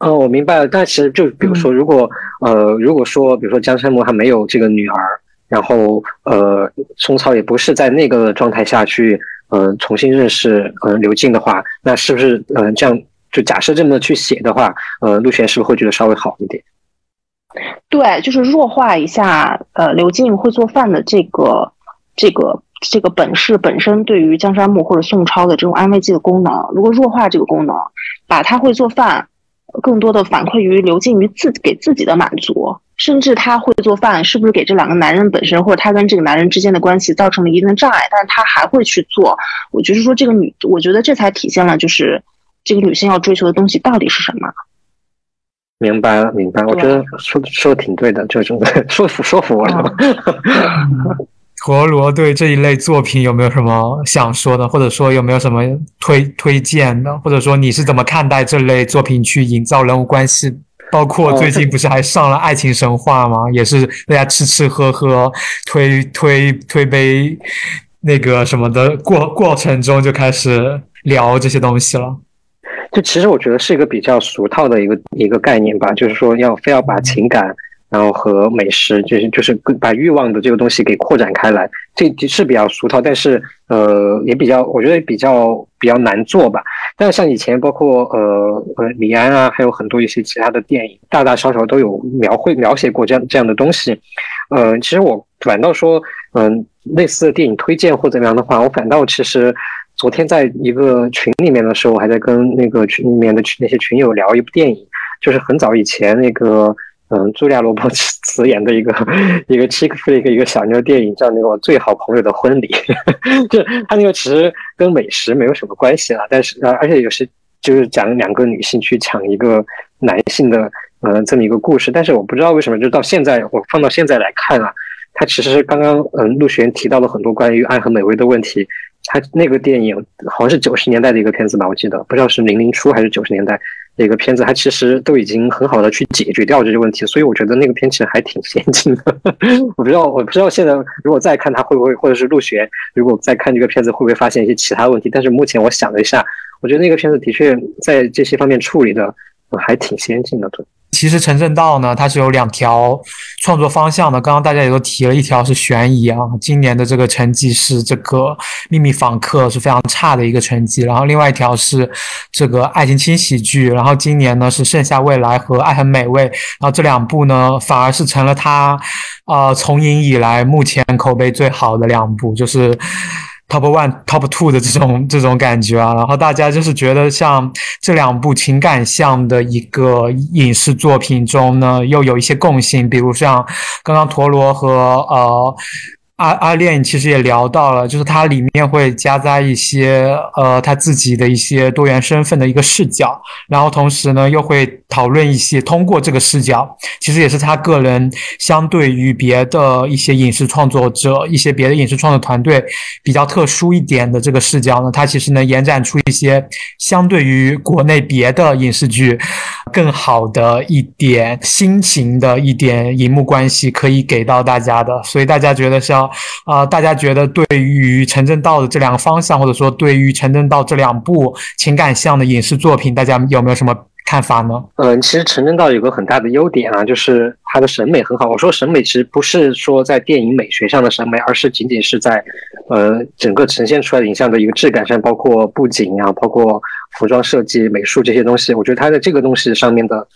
Speaker 2: 嗯，我明白了。但其实就比如说，如果呃，如果说比如说江山木他没有这个女儿，然后呃，宋超也不是在那个状态下去呃重新认识呃刘静的话，那是不是呃这样就假设这么去写的话，呃，陆璇是不是会觉得稍微好一点？
Speaker 3: 对，就是弱化一下呃刘静会做饭的这个这个这个本事本身对于江山木或者宋超的这种安慰剂的功能，如果弱化这个功能，把他会做饭更多的反馈于流进于自给自己的满足，甚至他会做饭是不是给这两个男人本身或者他跟这个男人之间的关系造成了一定的障碍，但是他还会去做。我就是说这个女，我觉得这才体现了就是这个女性要追求的东西到底是什么。
Speaker 2: 明白了，明白。我觉得说说的挺对的，这种 说服说服我了。
Speaker 4: 陀螺对这一类作品有没有什么想说的，或者说有没有什么推推荐的，或者说你是怎么看待这类作品去营造人物关系？包括最近不是还上了《爱情神话》吗？也是大家吃吃喝喝、推推推杯那个什么的过过程中就开始聊这些东西了。
Speaker 2: 就其实我觉得是一个比较俗套的一个一个概念吧，就是说要非要把情感。然后和美食就是就是把欲望的这个东西给扩展开来，这是比较俗套，但是呃也比较，我觉得比较比较难做吧。但是像以前包括呃呃李安啊，还有很多一些其他的电影，大大小小都有描绘描写过这样这样的东西。呃，其实我反倒说，嗯，类似的电影推荐或怎么样的话，我反倒其实昨天在一个群里面的时候，我还在跟那个群里面的群那些群友聊一部电影，就是很早以前那个。嗯，茱莉亚·罗伯茨 演的一个一个 chick flick 一个小妞电影，叫那个《我最好朋友的婚礼》，就他那个其实跟美食没有什么关系了，但是呃，而且有时就是讲两个女性去抢一个男性的呃这么一个故事，但是我不知道为什么，就到现在我放到现在来看啊，他其实刚刚嗯陆璇提到了很多关于爱和美味的问题，他那个电影好像是九十年代的一个片子吧，我记得不知道是零零初还是九十年代。那个片子，它其实都已经很好的去解决掉这些问题，所以我觉得那个片其实还挺先进的。我不知道，我不知道现在如果再看它会不会，或者是陆璇如果再看这个片子会不会发现一些其他问题。但是目前我想了一下，我觉得那个片子的确在这些方面处理的还挺先进的。
Speaker 4: 其实陈正道呢，他是有两条创作方向的。刚刚大家也都提了一条是悬疑啊，今年的这个成绩是这个《秘密访客》是非常差的一个成绩。然后另外一条是这个爱情轻喜剧。然后今年呢是《盛夏未来》和《爱很美味》。然后这两部呢反而是成了他啊从影以来目前口碑最好的两部，就是。Top one, Top two 的这种这种感觉啊，然后大家就是觉得像这两部情感向的一个影视作品中呢，又有一些共性，比如像刚刚陀螺和呃。阿阿恋其实也聊到了，就是它里面会加在一些呃他自己的一些多元身份的一个视角，然后同时呢又会讨论一些通过这个视角，其实也是他个人相对于别的一些影视创作者、一些别的影视创作团队比较特殊一点的这个视角呢，它其实能延展出一些相对于国内别的影视剧更好的一点心情的一点荧幕关系可以给到大家的，所以大家觉得像。啊，大家觉得对于陈正道的这两个方向，或者说对于陈正道这两部情感向的影视作品，大家有没有什么看法呢？
Speaker 2: 嗯，其实陈正道有个很大的优点啊，就是他的审美很好。我说审美其实不是说在电影美学上的审美，而是仅仅是在呃整个呈现出来的影像的一个质感上，包括布景啊，包括服装设计、美术这些东西。我觉得他在这个东西上面的。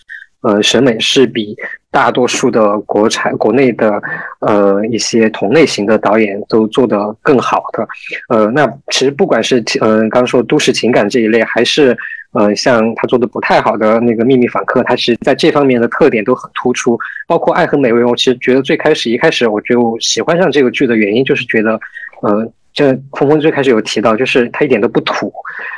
Speaker 2: 呃，审美是比大多数的国产、国内的呃一些同类型的导演都做得更好的。呃，那其实不管是嗯刚刚说都市情感这一类，还是呃像他做的不太好的那个秘密访客，他其实在这方面的特点都很突出。包括爱和美味，我其实觉得最开始一开始我就喜欢上这个剧的原因，就是觉得，呃，这峰峰最开始有提到，就是他一点都不土。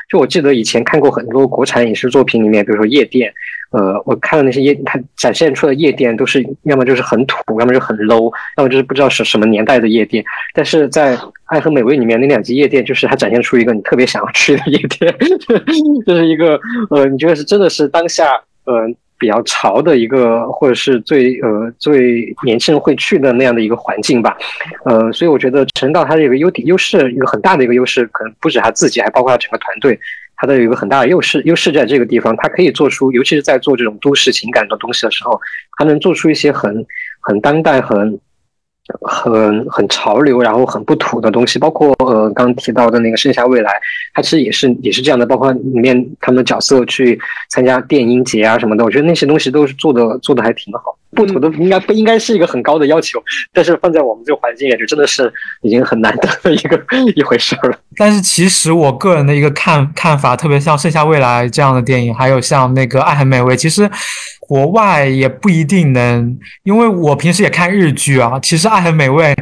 Speaker 2: 就我记得以前看过很多国产影视作品里面，比如说夜店。呃，我看的那些夜，它展现出的夜店都是要么就是很土，要么就很 low，要么就是不知道是什么年代的夜店。但是在《爱和美味》里面那两集夜店，就是它展现出一个你特别想要去的夜店，就是一个呃，你觉得是真的是当下呃比较潮的一个，或者是最呃最年轻人会去的那样的一个环境吧。呃，所以我觉得陈道他的一个优点优势，一个很大的一个优势，可能不止他自己，还包括他整个团队。他的有一个很大的优势，优势在这个地方，他可以做出，尤其是在做这种都市情感的东西的时候，他能做出一些很很当代、很很很潮流，然后很不土的东西。包括呃，刚提到的那个《盛夏未来》，它其实也是也是这样的。包括里面他们的角色去参加电音节啊什么的，我觉得那些东西都是做的做的还挺好。不土的应该不应该是一个很高的要求，但是放在我们这个环境也，就真的是已经很难得的一个一回事儿了。
Speaker 4: 但是其实我个人的一个看看法，特别像《盛夏未来》这样的电影，还有像那个《爱很美味》，其实。国外也不一定能，因为我平时也看日剧啊。其实《爱很美味》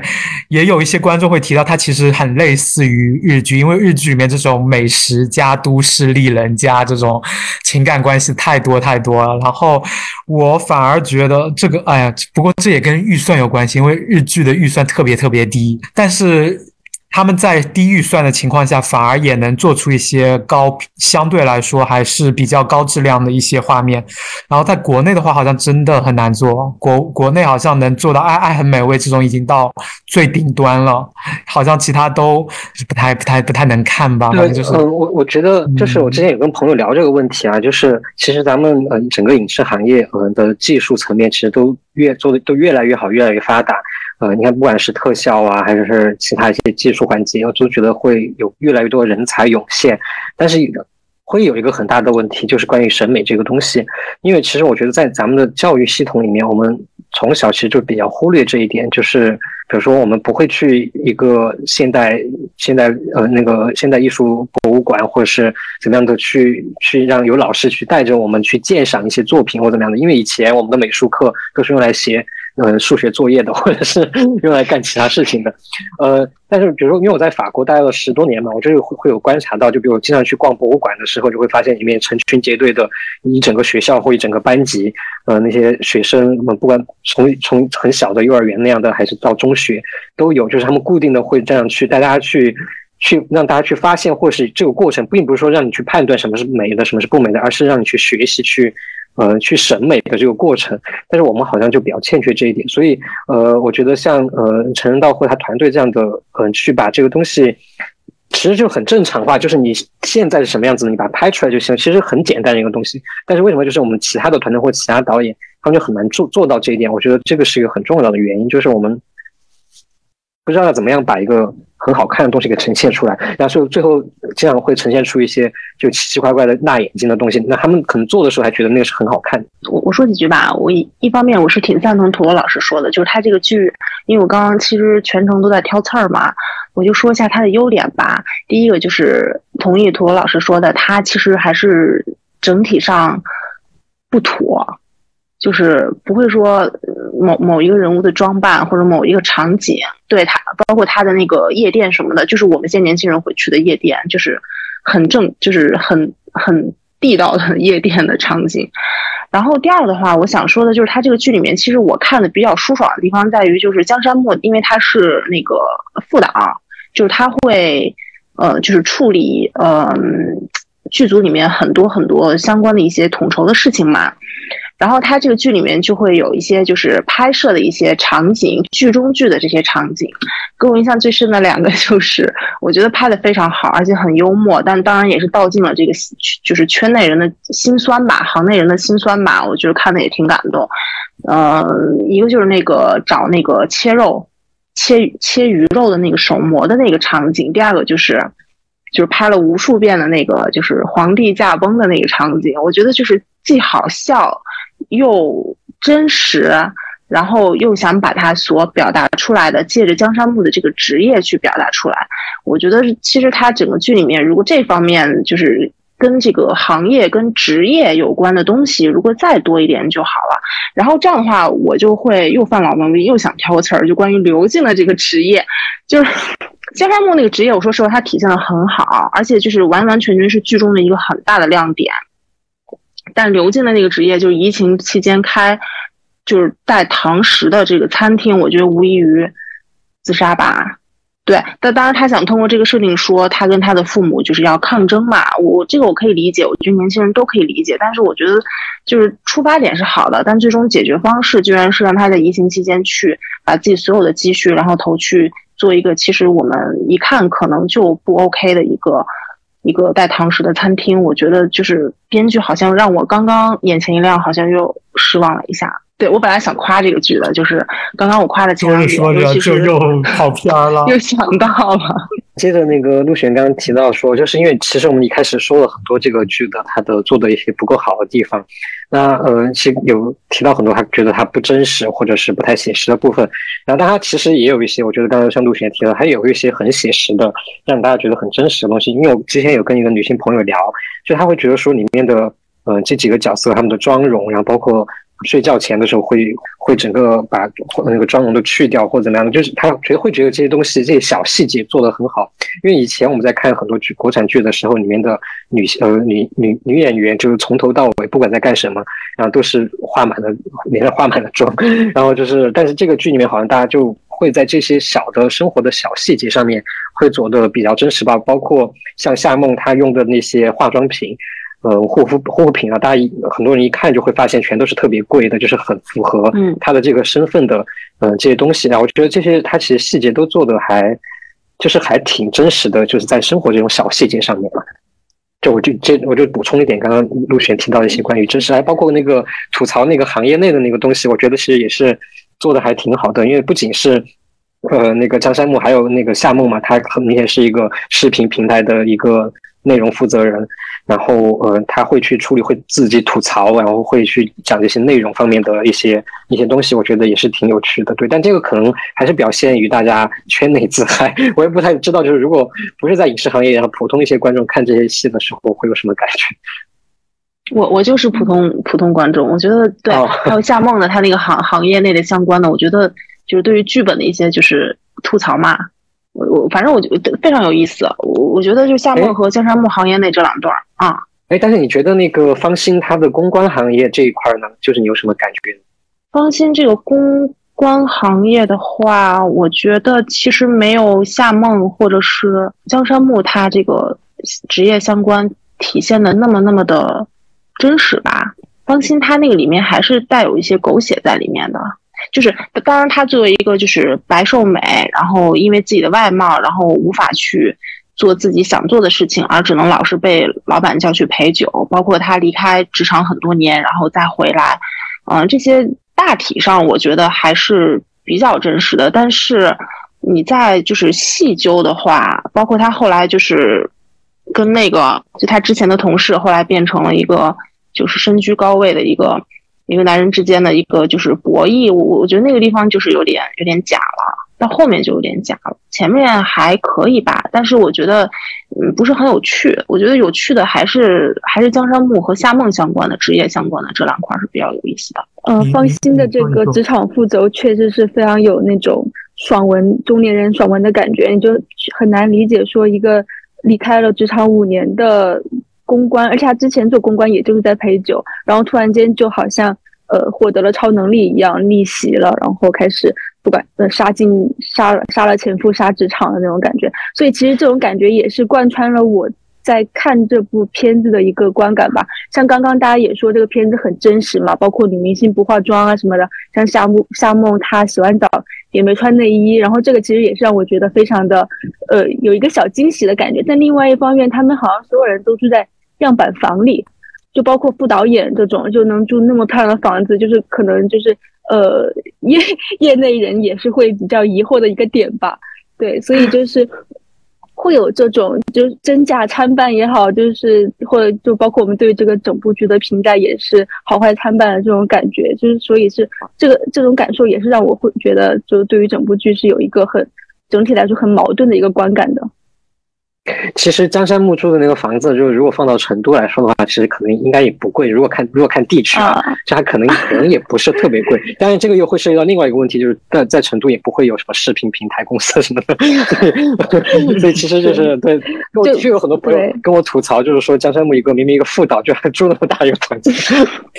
Speaker 4: 也有一些观众会提到，它其实很类似于日剧，因为日剧里面这种美食加都市丽人加这种情感关系太多太多了。然后我反而觉得这个，哎呀，不过这也跟预算有关系，因为日剧的预算特别特别低，但是。他们在低预算的情况下，反而也能做出一些高，相对来说还是比较高质量的一些画面。然后在国内的话，好像真的很难做。国国内好像能做到爱爱很美味这种已经到最顶端了，好像其他都不太不太不太能看吧。
Speaker 2: 对，
Speaker 4: 就是
Speaker 2: 我我觉得就是我之前有跟朋友聊这个问题啊，就是其实咱们呃整个影视行业呃的技术层面其实都越做的都越来越好，越来越发达。呃，你看，不管是特效啊，还是其他一些技术环节，我就觉得会有越来越多人才涌现。但是会有一个很大的问题，就是关于审美这个东西。因为其实我觉得，在咱们的教育系统里面，我们从小其实就比较忽略这一点。就是比如说，我们不会去一个现代、现代呃那个现代艺术博物馆，或者是怎么样的去去让有老师去带着我们去鉴赏一些作品或怎么样的。因为以前我们的美术课都是用来写。呃，数学作业的，或者是用来干其他事情的，呃，但是比如说，因为我在法国待了十多年嘛，我就会会有观察到，就比如我经常去逛博物馆的时候，就会发现里面成群结队的，一整个学校或一整个班级，呃，那些学生们，不管从从很小的幼儿园那样的，还是到中学，都有，就是他们固定的会这样去带大家去去让大家去发现，或是这个过程，并不是说让你去判断什么是美的，什么是不美的，而是让你去学习去。呃，去审美的这个过程，但是我们好像就比较欠缺这一点，所以呃，我觉得像呃陈仁道或他团队这样的，嗯，去把这个东西，其实就很正常化，就是你现在是什么样子，你把它拍出来就行，其实很简单的一个东西。但是为什么就是我们其他的团队或其他导演，他们就很难做做到这一点？我觉得这个是一个很重要的原因，就是我们不知道要怎么样把一个。很好看的东西给呈现出来，然后最后这样会呈现出一些就奇奇怪怪的辣眼睛的东西。那他们可能做的时候还觉得那个是很好看。
Speaker 3: 我我说几句吧，我一一方面我是挺赞同涂罗老师说的，就是他这个剧，因为我刚刚其实全程都在挑刺儿嘛，我就说一下它的优点吧。第一个就是同意涂罗老师说的，他其实还是整体上不妥。就是不会说某某一个人物的装扮或者某一个场景，对他包括他的那个夜店什么的，就是我们现在年轻人会去的夜店，就是很正，就是很很地道的夜店的场景。然后第二的话，我想说的就是他这个剧里面，其实我看的比较舒爽的地方在于，就是江山木，因为他是那个副导，就是他会呃，就是处理嗯剧组里面很多很多相关的一些统筹的事情嘛。然后他这个剧里面就会有一些就是拍摄的一些场景，剧中剧的这些场景，给我印象最深的两个 就是，我觉得拍的非常好，而且很幽默，但当然也是道尽了这个就是圈内人的辛酸吧，行内人的辛酸吧，我觉得看的也挺感动。呃，一个就是那个找那个切肉、切切鱼肉的那个手模的那个场景，第二个就是就是拍了无数遍的那个就是皇帝驾崩的那个场景，我觉得就是既好笑。又真实，然后又想把他所表达出来的，借着江山木的这个职业去表达出来。我觉得其实他整个剧里面，如果这方面就是跟这个行业、跟职业有关的东西，如果再多一点就好了。然后这样的话，我就会又犯老毛病，又想挑刺儿，就关于刘静的这个职业，就是 江山木那个职业，我说实话，他体现的很好，而且就是完完全全是剧中的一个很大的亮点。但刘静的那个职业就是疫情期间开，就是带堂食的这个餐厅，我觉得无异于自杀吧。对，但当然他想通过这个设定说他跟他的父母就是要抗争嘛。我这个我可以理解，我觉得年轻人都可以理解。但是我觉得就是出发点是好的，但最终解决方式居然是让他在疫情期间去把自己所有的积蓄，然后投去做一个其实我们一看可能就不 OK 的一个。一个带堂食的餐厅，我觉得就是编剧好像让我刚刚眼前一亮，好像又失望了一下。对我本来想夸这个剧的，就是刚刚我夸的前两点，
Speaker 4: 尤其是又跑偏了，
Speaker 3: 又想到了。
Speaker 2: 接着那个陆璇刚刚提到说，就是因为其实我们一开始说了很多这个剧的它的做的一些不够好的地方，那呃其有提到很多他觉得它不真实或者是不太写实的部分，然后但他其实也有一些，我觉得刚刚像陆璇提到，还有一些很写实的，让大家觉得很真实的东西。因为我之前有跟一个女性朋友聊，就她会觉得说里面的呃这几个角色他们的妆容，然后包括。睡觉前的时候会会整个把那个妆容都去掉或怎么样的，就是他觉会觉得这些东西这些小细节做得很好。因为以前我们在看很多剧国产剧的时候，里面的女呃女女女演员就是从头到尾不管在干什么，然后都是画满了脸上画满了妆，然后就是但是这个剧里面好像大家就会在这些小的生活的小细节上面会做的比较真实吧，包括像夏梦她用的那些化妆品。呃，护肤护肤品啊，大家一很多人一看就会发现，全都是特别贵的，就是很符合他的这个身份的，嗯，这些东西啊，我觉得这些他其实细节都做的还，就是还挺真实的，就是在生活这种小细节上面嘛。就我就这我就补充一点，刚刚陆璇提到一些关于真实，还包括那个吐槽那个行业内的那个东西，我觉得其实也是做的还挺好的，因为不仅是呃那个江山木，还有那个夏梦嘛，他很明显是一个视频平台的一个内容负责人。然后，呃，他会去处理，会自己吐槽，然后会去讲这些内容方面的一些一些东西，我觉得也是挺有趣的。对，但这个可能还是表现于大家圈内自嗨。我也不太知道，就是如果不是在影视行业，然后普通一些观众看这些戏的时候，会有什么感觉？
Speaker 3: 我我就是普通普通观众，我觉得对。还有夏梦的，他那个行行业内的相关的，我觉得就是对于剧本的一些就是吐槽嘛。我我反正我觉得非常有意思，我我觉得就夏梦和江山木行业内这两段啊，
Speaker 2: 哎，但是你觉得那个方兴他的公关行业这一块呢，就是你有什么感觉？
Speaker 3: 方兴这个公关行业的话，我觉得其实没有夏梦或者是江山木他这个职业相关体现的那么那么的真实吧。方兴他那个里面还是带有一些狗血在里面的。就是，当然，她作为一个就是白瘦美，然后因为自己的外貌，然后无法去做自己想做的事情，而只能老是被老板叫去陪酒。包括他离开职场很多年，然后再回来，嗯，这些大体上我觉得还是比较真实的。但是你在就是细究的话，包括她后来就是跟那个就她之前的同事，后来变成了一个就是身居高位的一个。一个男人之间的一个就是博弈，我我觉得那个地方就是有点有点假了，到后面就有点假了，前面还可以吧，但是我觉得嗯不是很有趣，我觉得有趣的还是还是江山木和夏梦相关的职业相关的这两块是比较有意思的。
Speaker 5: 嗯，方心的这个职场负责确实是非常有那种爽文中年人爽文的感觉，你就很难理解说一个离开了职场五年的。公关，而且他之前做公关也就是在陪酒，然后突然间就好像呃获得了超能力一样逆袭了，然后开始不管呃杀进杀了杀了前夫杀职场的那种感觉，所以其实这种感觉也是贯穿了我在看这部片子的一个观感吧。像刚刚大家也说这个片子很真实嘛，包括女明星不化妆啊什么的，像夏梦夏梦她洗完澡也没穿内衣，然后这个其实也是让我觉得非常的呃有一个小惊喜的感觉。但另外一方面，他们好像所有人都住在。样板房里，就包括副导演这种就能住那么漂亮的房子，就是可能就是呃业业内人也是会比较疑惑的一个点吧。对，所以就是 会有这种就是真假参半也好，就是或者就包括我们对这个整部剧的评价也是好坏参半的这种感觉，就是所以是这个这种感受也是让我会觉得，就对于整部剧是有一个很整体来说很矛盾的一个观感的。
Speaker 2: 其实江山木住的那个房子，就是如果放到成都来说的话，其实可能应该也不贵。如果看如果看地区啊，这还可能可能也不是特别贵。但是，这个又会涉及到另外一个问题，就是在在成都也不会有什么视频平台公司什么的。所以其实就是对，我的确有很多朋友跟我吐槽，就是说江山木一个明明一个副导，就还住那么大一个房子。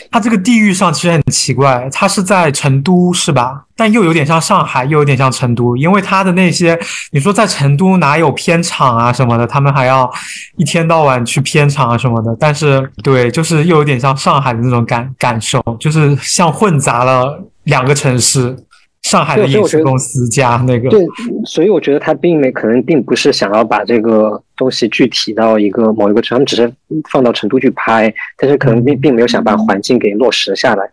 Speaker 4: 他这个地域上其实很奇怪，他是在成都，是吧？但又有点像上海，又有点像成都，因为他的那些，你说在成都哪有片场啊什么的，他们还要一天到晚去片场啊什么的。但是，对，就是又有点像上海的那种感感受，就是像混杂了两个城市，上海的影视公司加那个。
Speaker 2: 对，所以我觉得他并没可能并不是想要把这个东西具体到一个某一个城，他们只是放到成都去拍，但是可能并并没有想把环境给落实下来。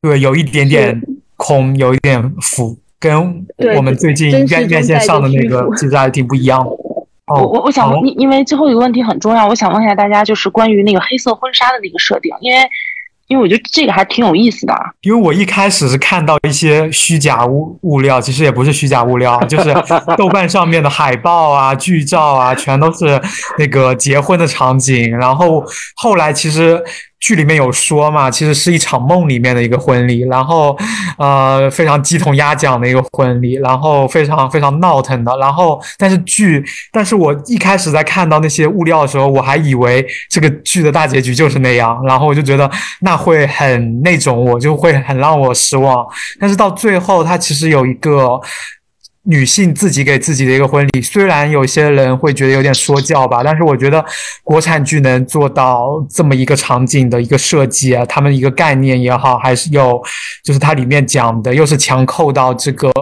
Speaker 4: 对，有一点点。空有一点浮，跟我们最近院院线上的那个其实还挺不一样的。
Speaker 3: 我我我想问，因因为最后一个问题很重要，我想问一下大家，就是关于那个黑色婚纱的那个设定，因为。因为我觉得这个还挺有意思的，
Speaker 4: 因为我一开始是看到一些虚假物物料，其实也不是虚假物料，就是豆瓣上面的海报啊、剧照啊，全都是那个结婚的场景，然后后来其实。剧里面有说嘛，其实是一场梦里面的一个婚礼，然后，呃，非常鸡同鸭讲的一个婚礼，然后非常非常闹腾的，然后，但是剧，但是我一开始在看到那些物料的时候，我还以为这个剧的大结局就是那样，然后我就觉得那会很那种，我就会很让我失望，但是到最后，它其实有一个。女性自己给自己的一个婚礼，虽然有些人会觉得有点说教吧，但是我觉得国产剧能做到这么一个场景的一个设计啊，他们一个概念也好，还是有，就是它里面讲的又是强扣到这个。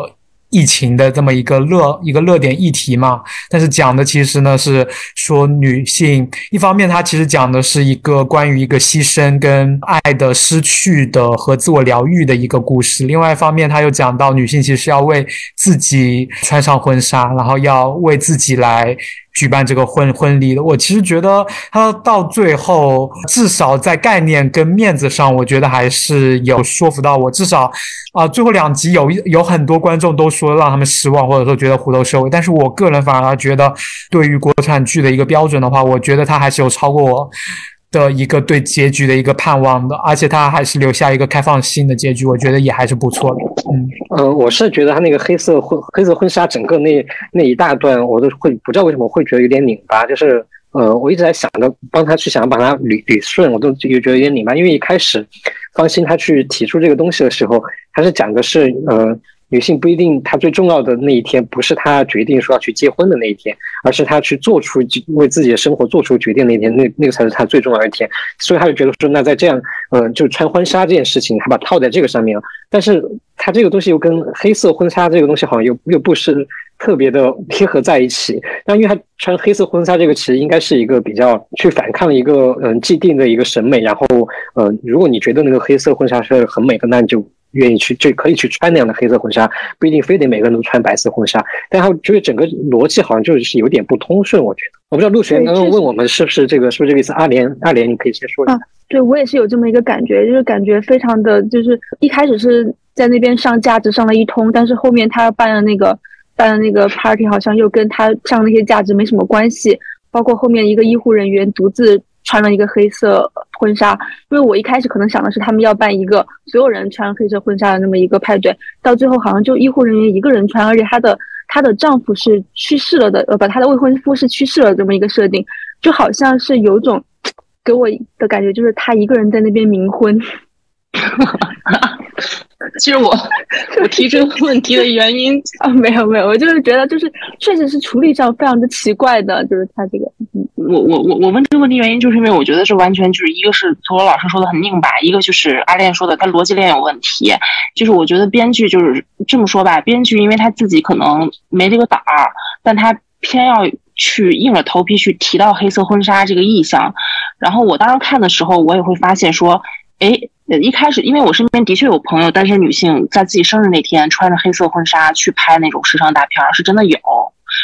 Speaker 4: 疫情的这么一个热一个热点议题嘛，但是讲的其实呢是说女性，一方面它其实讲的是一个关于一个牺牲跟爱的失去的和自我疗愈的一个故事，另外一方面她又讲到女性其实要为自己穿上婚纱，然后要为自己来。举办这个婚婚礼的，我其实觉得他到最后，至少在概念跟面子上，我觉得还是有说服到我。至少，啊，最后两集有一有很多观众都说让他们失望，或者说觉得虎头蛇尾。但是我个人反而觉得，对于国产剧的一个标准的话，我觉得他还是有超过我。的一个对结局的一个盼望的，而且他还是留下一个开放性的结局，我觉得也还是不错的。
Speaker 2: 嗯，呃，我是觉得他那个黑色婚黑色婚纱整个那那一大段，我都会不知道为什么会觉得有点拧巴，就是呃，我一直在想着帮他去想把它捋捋顺，我都就觉得有点拧巴，因为一开始方心他去提出这个东西的时候，他是讲的是呃。女性不一定，她最重要的那一天不是她决定说要去结婚的那一天，而是她去做出为自己的生活做出决定那一天，那那个才是她最重要的一天。所以她就觉得说，那在这样，嗯，就穿婚纱这件事情，她把套在这个上面了。但是她这个东西又跟黑色婚纱这个东西好像又又不是特别的贴合在一起。那因为她穿黑色婚纱这个其实应该是一个比较去反抗一个嗯既定的一个审美，然后嗯，如果你觉得那个黑色婚纱是很美的，那你就。愿意去就可以去穿那样的黑色婚纱，不一定非得每个人都穿白色婚纱。但他觉得整个逻辑好像就是有点不通顺。我觉得，我不知道陆璇刚刚问我们是不是这个，是不是这个意思？阿莲，阿莲，你可以先说一下。
Speaker 5: 对我也是有这么一个感觉，就是感觉非常的就是一开始是在那边上价值上了一通，但是后面他办的那个办的那个 party 好像又跟他上那些价值没什么关系，包括后面一个医护人员独自。穿了一个黑色婚纱，因为我一开始可能想的是他们要办一个所有人穿黑色婚纱的那么一个派对，到最后好像就医护人员一个人穿，而且她的她的丈夫是去世了的，呃，把她的未婚夫是去世了这么一个设定，就好像是有种给我的感觉，就是她一个人在那边冥婚。
Speaker 3: 哈 哈其实我我提这个问题的原因
Speaker 5: 啊，没有没有，我就是觉得就是确实是处理上非常的奇怪的，就是他这个。
Speaker 3: 我我我我问这个问题原因，就是因为我觉得是完全就是一个是左老师说的很拧巴，一个就是阿恋说的他逻辑链有问题。就是我觉得编剧就是这么说吧，编剧因为他自己可能没这个胆儿，但他偏要去硬着头皮去提到黑色婚纱这个意向。然后我当时看的时候，我也会发现说，哎。一开始因为我身边的确有朋友，单身女性在自己生日那天穿着黑色婚纱去拍那种时尚大片儿，是真的有。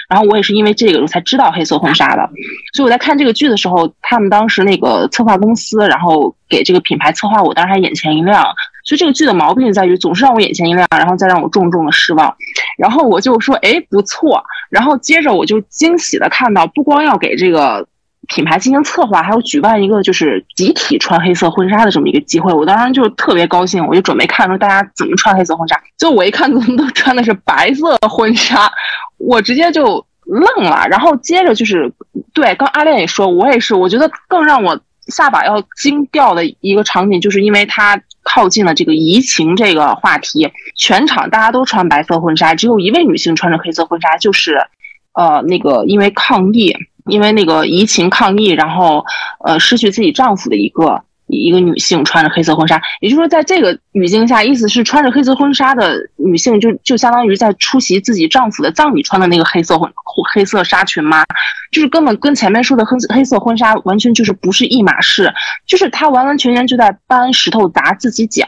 Speaker 3: 然后我也是因为这个我才知道黑色婚纱的，所以我在看这个剧的时候，他们当时那个策划公司，然后给这个品牌策划，我当时还眼前一亮。所以这个剧的毛病在于总是让我眼前一亮，然后再让我重重的失望。然后我就说，哎，不错。然后接着我就惊喜的看到，不光要给这个。品牌进行策划，还有举办一个就是集体穿黑色婚纱的这么一个机会，我当时就特别高兴，我就准备看说大家怎么穿黑色婚纱。就我一看，怎么都 穿的是白色婚纱，我直接就愣了。然后接着就是，对，刚阿炼也说，我也是，我觉得更让我下巴要惊掉的一个场景，就是因为它靠近了这个移情这个话题，全场大家都穿白色婚纱，只有一位女性穿着黑色婚纱，就是呃那个因为抗议。因为那个移情抗议，然后呃失去自己丈夫的一个一个女性穿着黑色婚纱，也就是说，在这个语境下，意思是穿着黑色婚纱的女性就就相当于在出席自己丈夫的葬礼穿的那个黑色婚黑色纱裙吗？就是根本跟前面说的黑黑色婚纱完全就是不是一码事，就是她完完全全就在搬石头砸自己脚。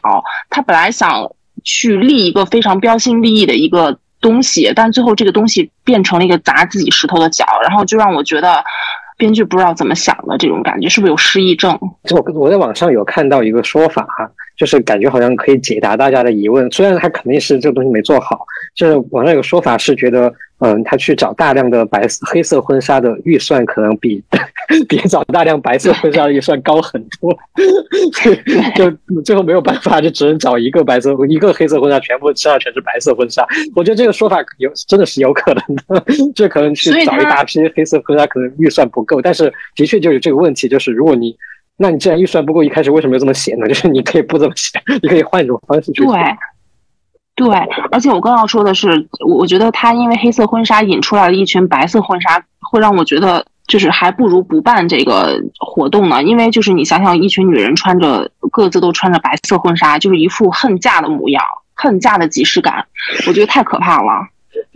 Speaker 3: 她本来想去立一个非常标新立异的一个。东西，但最后这个东西变成了一个砸自己石头的脚，然后就让我觉得编剧不知道怎么想的这种感觉，是不是有失忆症？
Speaker 2: 我我在网上有看到一个说法哈，就是感觉好像可以解答大家的疑问，虽然他肯定是这个东西没做好，就是网上有说法是觉得。嗯，他去找大量的白色、黑色婚纱的预算可能比比找大量白色婚纱的预算高很多，就最后没有办法，就只能找一个白色、一个黑色婚纱，全部身上全是白色婚纱。我觉得这个说法有真的是有可能的，这可能去找一大批黑色婚纱，可能预算不够。但是的确就有这个问题，就是如果你，那你既然预算不够，一开始为什么要这么写呢？就是你可以不这么写，你可以换一种方式去写。
Speaker 3: 对，而且我刚要说的是，我我觉得他因为黑色婚纱引出来了一群白色婚纱，会让我觉得就是还不如不办这个活动呢。因为就是你想想，一群女人穿着各自都穿着白色婚纱，就是一副恨嫁的模样，恨嫁的即视感，我觉得太可怕了。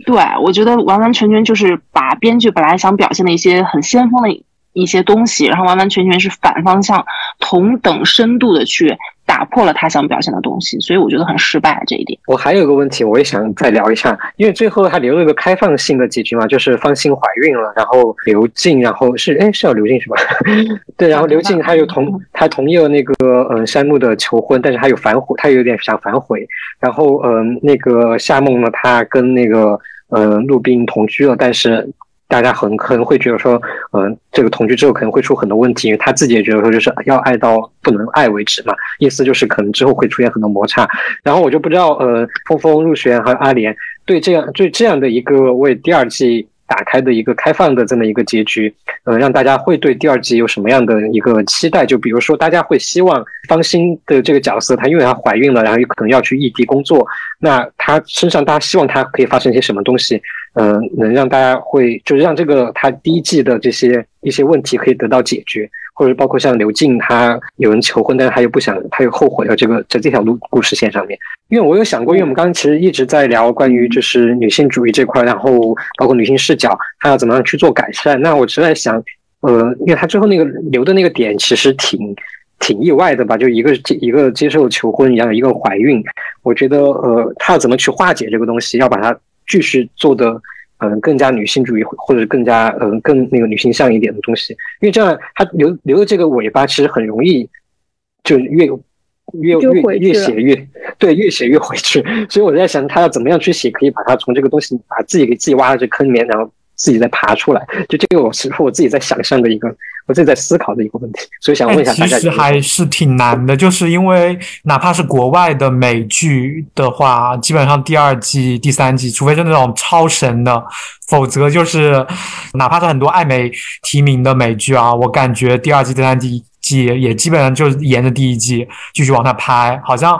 Speaker 3: 对，我觉得完完全全就是把编剧本来想表现的一些很先锋的一些东西，然后完完全全是反方向，同等深度的去。打破了他想表现的东西，所以我觉得很失败这一点。
Speaker 2: 我还有个问题，我也想再聊一下，因为最后他留了一个开放性的结局嘛，就是方心怀孕了，然后刘静，然后是哎是要刘静是吧？对，然后刘静他又同他同意了那个嗯山木的求婚，但是他有反悔，他有点想反悔。然后嗯那个夏梦呢，他跟那个嗯陆冰同居了，但是。大家很可能会觉得说，嗯，这个同居之后可能会出很多问题，因为他自己也觉得说，就是要爱到不能爱为止嘛，意思就是可能之后会出现很多摩擦。然后我就不知道，呃，峰峰、陆璇和阿莲对这样对这样的一个为第二季打开的一个开放的这么一个结局，呃，让大家会对第二季有什么样的一个期待？就比如说，大家会希望方心的这个角色，她因为她怀孕了，然后有可能要去异地工作，那她身上大家希望她可以发生一些什么东西？嗯，能让大家会就是让这个她第一季的这些一些问题可以得到解决，或者包括像刘静他有人求婚，但是他又不想，他又后悔了，这个在这条路故事线上面。因为我有想过，因为我们刚刚其实一直在聊关于就是女性主义这块，然后包括女性视角，她要怎么样去做改善。那我实在想，呃，因为他最后那个留的那个点其实挺挺意外的吧，就一个接一个接受求婚，然后一个怀孕，我觉得呃，他要怎么去化解这个东西，要把它。继续做的，嗯，更加女性主义，或者更加嗯更那个女性向一点的东西，因为这样它留留的这个尾巴，其实很容易就越越越越写越对，越写越回去。所以我在想，他要怎么样去写，可以把它从这个东西把自己给自己挖到这坑里面，然后自己再爬出来。就这个，我是我自己在想象的一个。我正在思考的一个问题，所以想问一下大
Speaker 4: 家。其实还是挺难的，就是因为哪怕是国外的美剧的话，基本上第二季、第三季，除非是那种超神的，否则就是哪怕是很多艾美提名的美剧啊，我感觉第二季、第三季。季也基本上就是沿着第一季继续往下拍，好像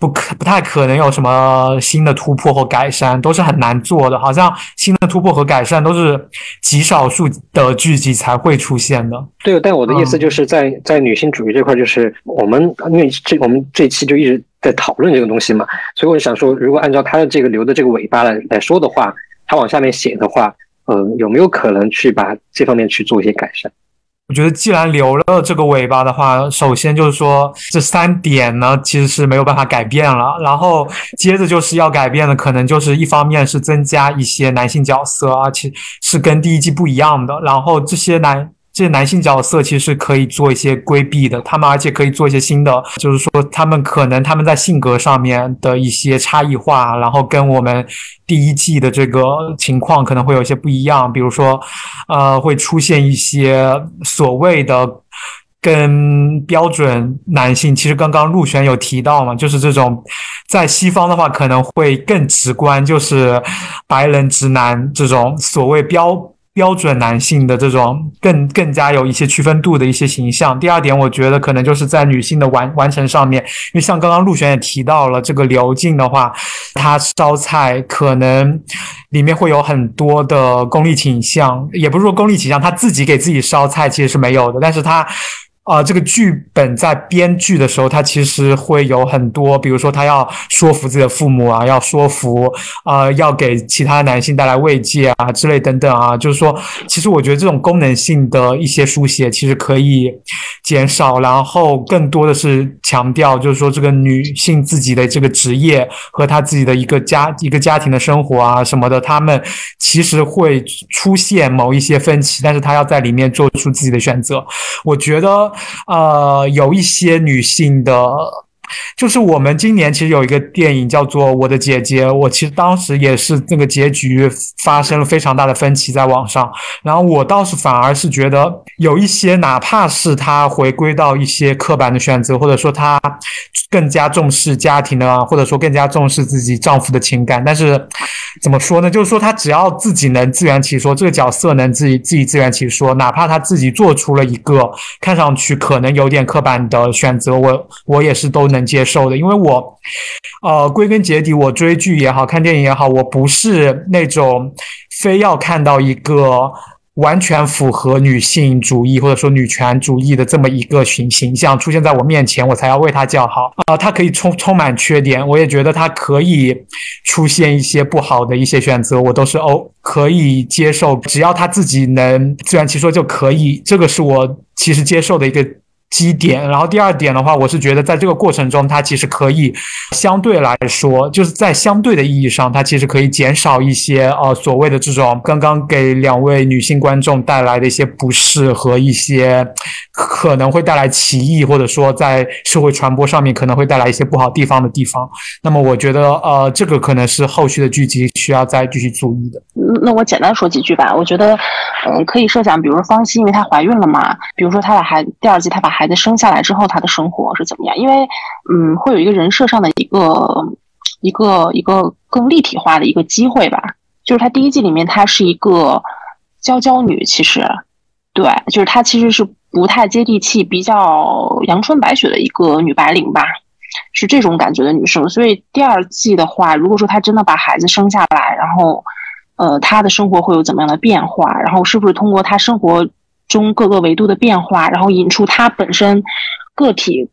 Speaker 4: 不可不太可能有什么新的突破或改善，都是很难做的。好像新的突破和改善都是极少数的剧集才会出现的。
Speaker 2: 对，但我的意思就是在在女性主义这块，就是我们因为这我们这期就一直在讨论这个东西嘛，所以我就想说，如果按照他的这个留的这个尾巴来来说的话，他往下面写的话，嗯，有没有可能去把这方面去做一些改善？
Speaker 4: 我觉得，既然留了这个尾巴的话，首先就是说这三点呢，其实是没有办法改变了。然后接着就是要改变的，可能就是一方面是增加一些男性角色，而且是跟第一季不一样的。然后这些男。这些男性角色其实可以做一些规避的，他们而且可以做一些新的，就是说他们可能他们在性格上面的一些差异化，然后跟我们第一季的这个情况可能会有一些不一样，比如说，呃，会出现一些所谓的跟标准男性，其实刚刚陆璇有提到嘛，就是这种在西方的话可能会更直观，就是白人直男这种所谓标。标准男性的这种更更加有一些区分度的一些形象。第二点，我觉得可能就是在女性的完完成上面，因为像刚刚陆璇也提到了，这个刘静的话，她烧菜可能里面会有很多的功利倾向，也不是说功利倾向，她自己给自己烧菜其实是没有的，但是她啊，这个剧本在编剧的时候，他其实会有很多，比如说他要说服自己的父母啊，要说服啊，要给其他男性带来慰藉啊之类等等啊，就是说，其实我觉得这种功能性的一些书写其实可以减少，然后更多的是强调，就是说这个女性自己的这个职业和她自己的一个家一个家庭的生活啊什么的，他们其实会出现某一些分歧，但是她要在里面做出自己的选择，我觉得。呃，有一些女性的。就是我们今年其实有一个电影叫做《我的姐姐》，我其实当时也是那个结局发生了非常大的分歧在网上。然后我倒是反而是觉得有一些，哪怕是她回归到一些刻板的选择，或者说她更加重视家庭的，或者说更加重视自己丈夫的情感，但是怎么说呢？就是说她只要自己能自圆其说，这个角色能自己自己自圆其说，哪怕她自己做出了一个看上去可能有点刻板的选择，我我也是都能。接受的，因为我，呃，归根结底，我追剧也好看电影也好，我不是那种非要看到一个完全符合女性主义或者说女权主义的这么一个形形象出现在我面前，我才要为他叫好啊。他可以充充满缺点，我也觉得他可以出现一些不好的一些选择，我都是哦可以接受，只要他自己能自圆其说就可以。这个是我其实接受的一个。基点，然后第二点的话，我是觉得在这个过程中，它其实可以相对来说，就是在相对的意义上，它其实可以减少一些呃所谓的这种刚刚给两位女性观众带来的一些不适和一些可能会带来歧义，或者说在社会传播上面可能会带来一些不好地方的地方。那么我觉得呃这个可能是后续的剧集需要再继续注意的。
Speaker 3: 那我简单说几句吧，我觉得嗯可以设想，比如说方欣，因为她怀孕了嘛，比如说她把孩第二季她把孩孩子生下来之后，他的生活是怎么样？因为，嗯，会有一个人设上的一个一个一个更立体化的一个机会吧。就是他第一季里面，她是一个娇娇女，其实，对，就是她其实是不太接地气、比较阳春白雪的一个女白领吧，是这种感觉的女生。所以第二季的话，如果说她真的把孩子生下来，然后，呃，她的生活会有怎么样的变化？然后是不是通过她生活？中各个维度的变化，然后引出它本身个体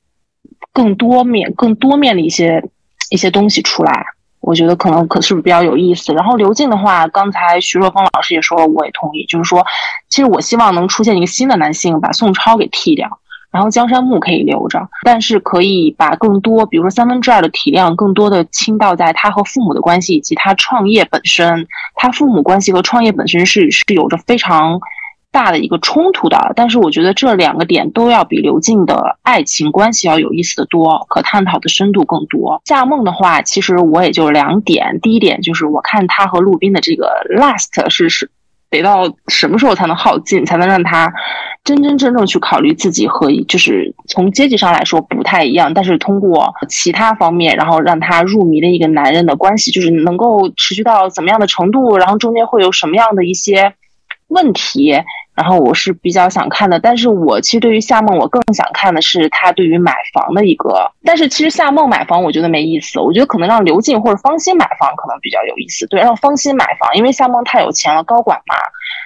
Speaker 3: 更多面、更多面的一些一些东西出来，我觉得可能可是不是比较有意思。然后刘静的话，刚才徐若风老师也说了，我也同意，就是说，其实我希望能出现一个新的男性，把宋超给替掉，然后江山木可以留着，但是可以把更多，比如说三分之二的体量，更多的倾倒在他和父母的关系以及他创业本身，他父母关系和创业本身是是有着非常。大的一个冲突的，但是我觉得这两个点都要比刘静的爱情关系要有意思的多，可探讨的深度更多。夏梦的话，其实我也就两点，第一点就是我看他和陆斌的这个 last 是是得到什么时候才能耗尽，才能让他真真正正去考虑自己和就是从阶级上来说不太一样，但是通过其他方面，然后让他入迷的一个男人的关系，就是能够持续到怎么样的程度，然后中间会有什么样的一些。问题，然后我是比较想看的，但是我其实对于夏梦，我更想看的是他对于买房的一个。但是其实夏梦买房，我觉得没意思，我觉得可能让刘静或者方心买房可能比较有意思。对，让方心买房，因为夏梦太有钱了，高管嘛。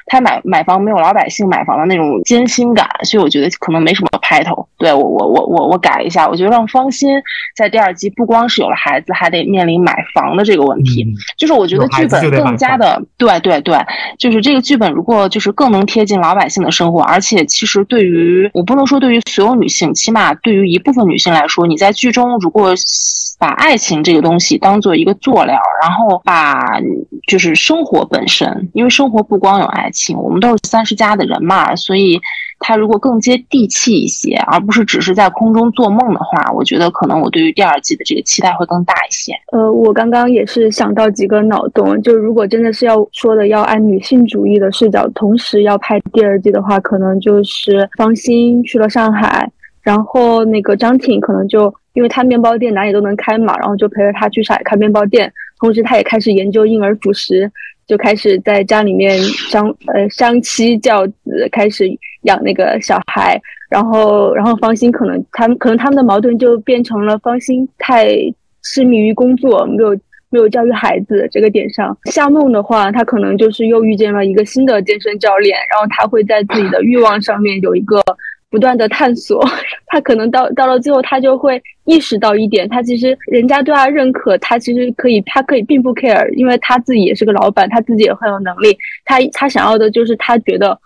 Speaker 3: 他买买房没有老百姓买房的那种艰辛感，所以我觉得可能没什么拍头。对我我我我我改一下，我觉得让方心在第二季不光是有了孩子，还得面临买房的这个问题。就是我觉得剧本更加的对对对，就是这个剧本如果就是更能贴近老百姓的生活，而且其实对于我不能说对于所有女性，起码对于一部分女性来说，你在剧中如果把爱情这个东西当做一个佐料，然后把就是生活本身，因为生活不光有爱。情，我们都是三十加的人嘛，所以他如果更接地气一些，而不是只是在空中做梦的话，我觉得可能我对于第二季的这个期待会更大一些。
Speaker 5: 呃，我刚刚也是想到几个脑洞，就如果真的是要说的要按女性主义的视角，同时要拍第二季的话，可能就是方欣去了上海，然后那个张挺可能就因为他面包店哪里都能开嘛，然后就陪着他去上海开面包店，同时他也开始研究婴儿辅食。就开始在家里面相呃相妻教子，开始养那个小孩，然后然后方心可能他们可能他们的矛盾就变成了方心太痴迷于工作，没有没有教育孩子这个点上。夏梦的话，他可能就是又遇见了一个新的健身教练，然后他会在自己的欲望上面有一个不断的探索，他可能到到了最后，他就会意识到一点，他其实人家对他认可，他其实可以，他可以并不 care，因为他自己也是个老板，他自己也很有能力，他他想要的就是他觉得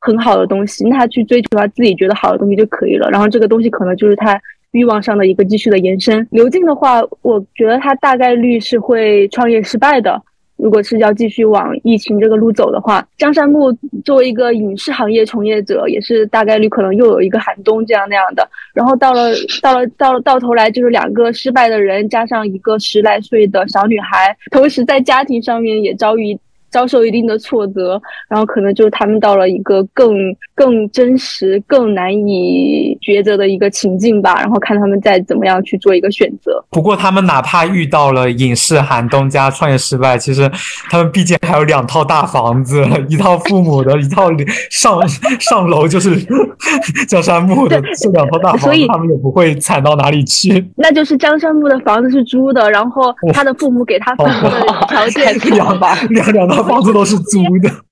Speaker 5: 很好的东西，那他去追求他自己觉得好的东西就可以了，然后这个东西可能就是他欲望上的一个继续的延伸。刘静的话，我觉得他大概率是会创业失败的。如果是要继续往疫情这个路走的话，江山木作为一个影视行业从业者，也是大概率可能又有一个寒冬这样那样的。然后到了到了到了到头来，就是两个失败的人加上一个十来岁的小女孩，同时在家庭上面也遭遇。遭受一定的挫折，然后可能就是他们到了一个更更真实、更难以抉择的一个情境吧，然后看他们再怎么样去做一个选择。
Speaker 4: 不过他们哪怕遇到了影视寒冬加创业失败，其实他们毕竟还有两套大房子，一套父母的，一套上上楼就是 江山木的这两套大房子，
Speaker 5: 所以
Speaker 4: 他们也不会惨到哪里去。
Speaker 5: 那就是江山木的房子是租的，然后他的父母给他父母的条件
Speaker 4: 两两两套房子都是租的。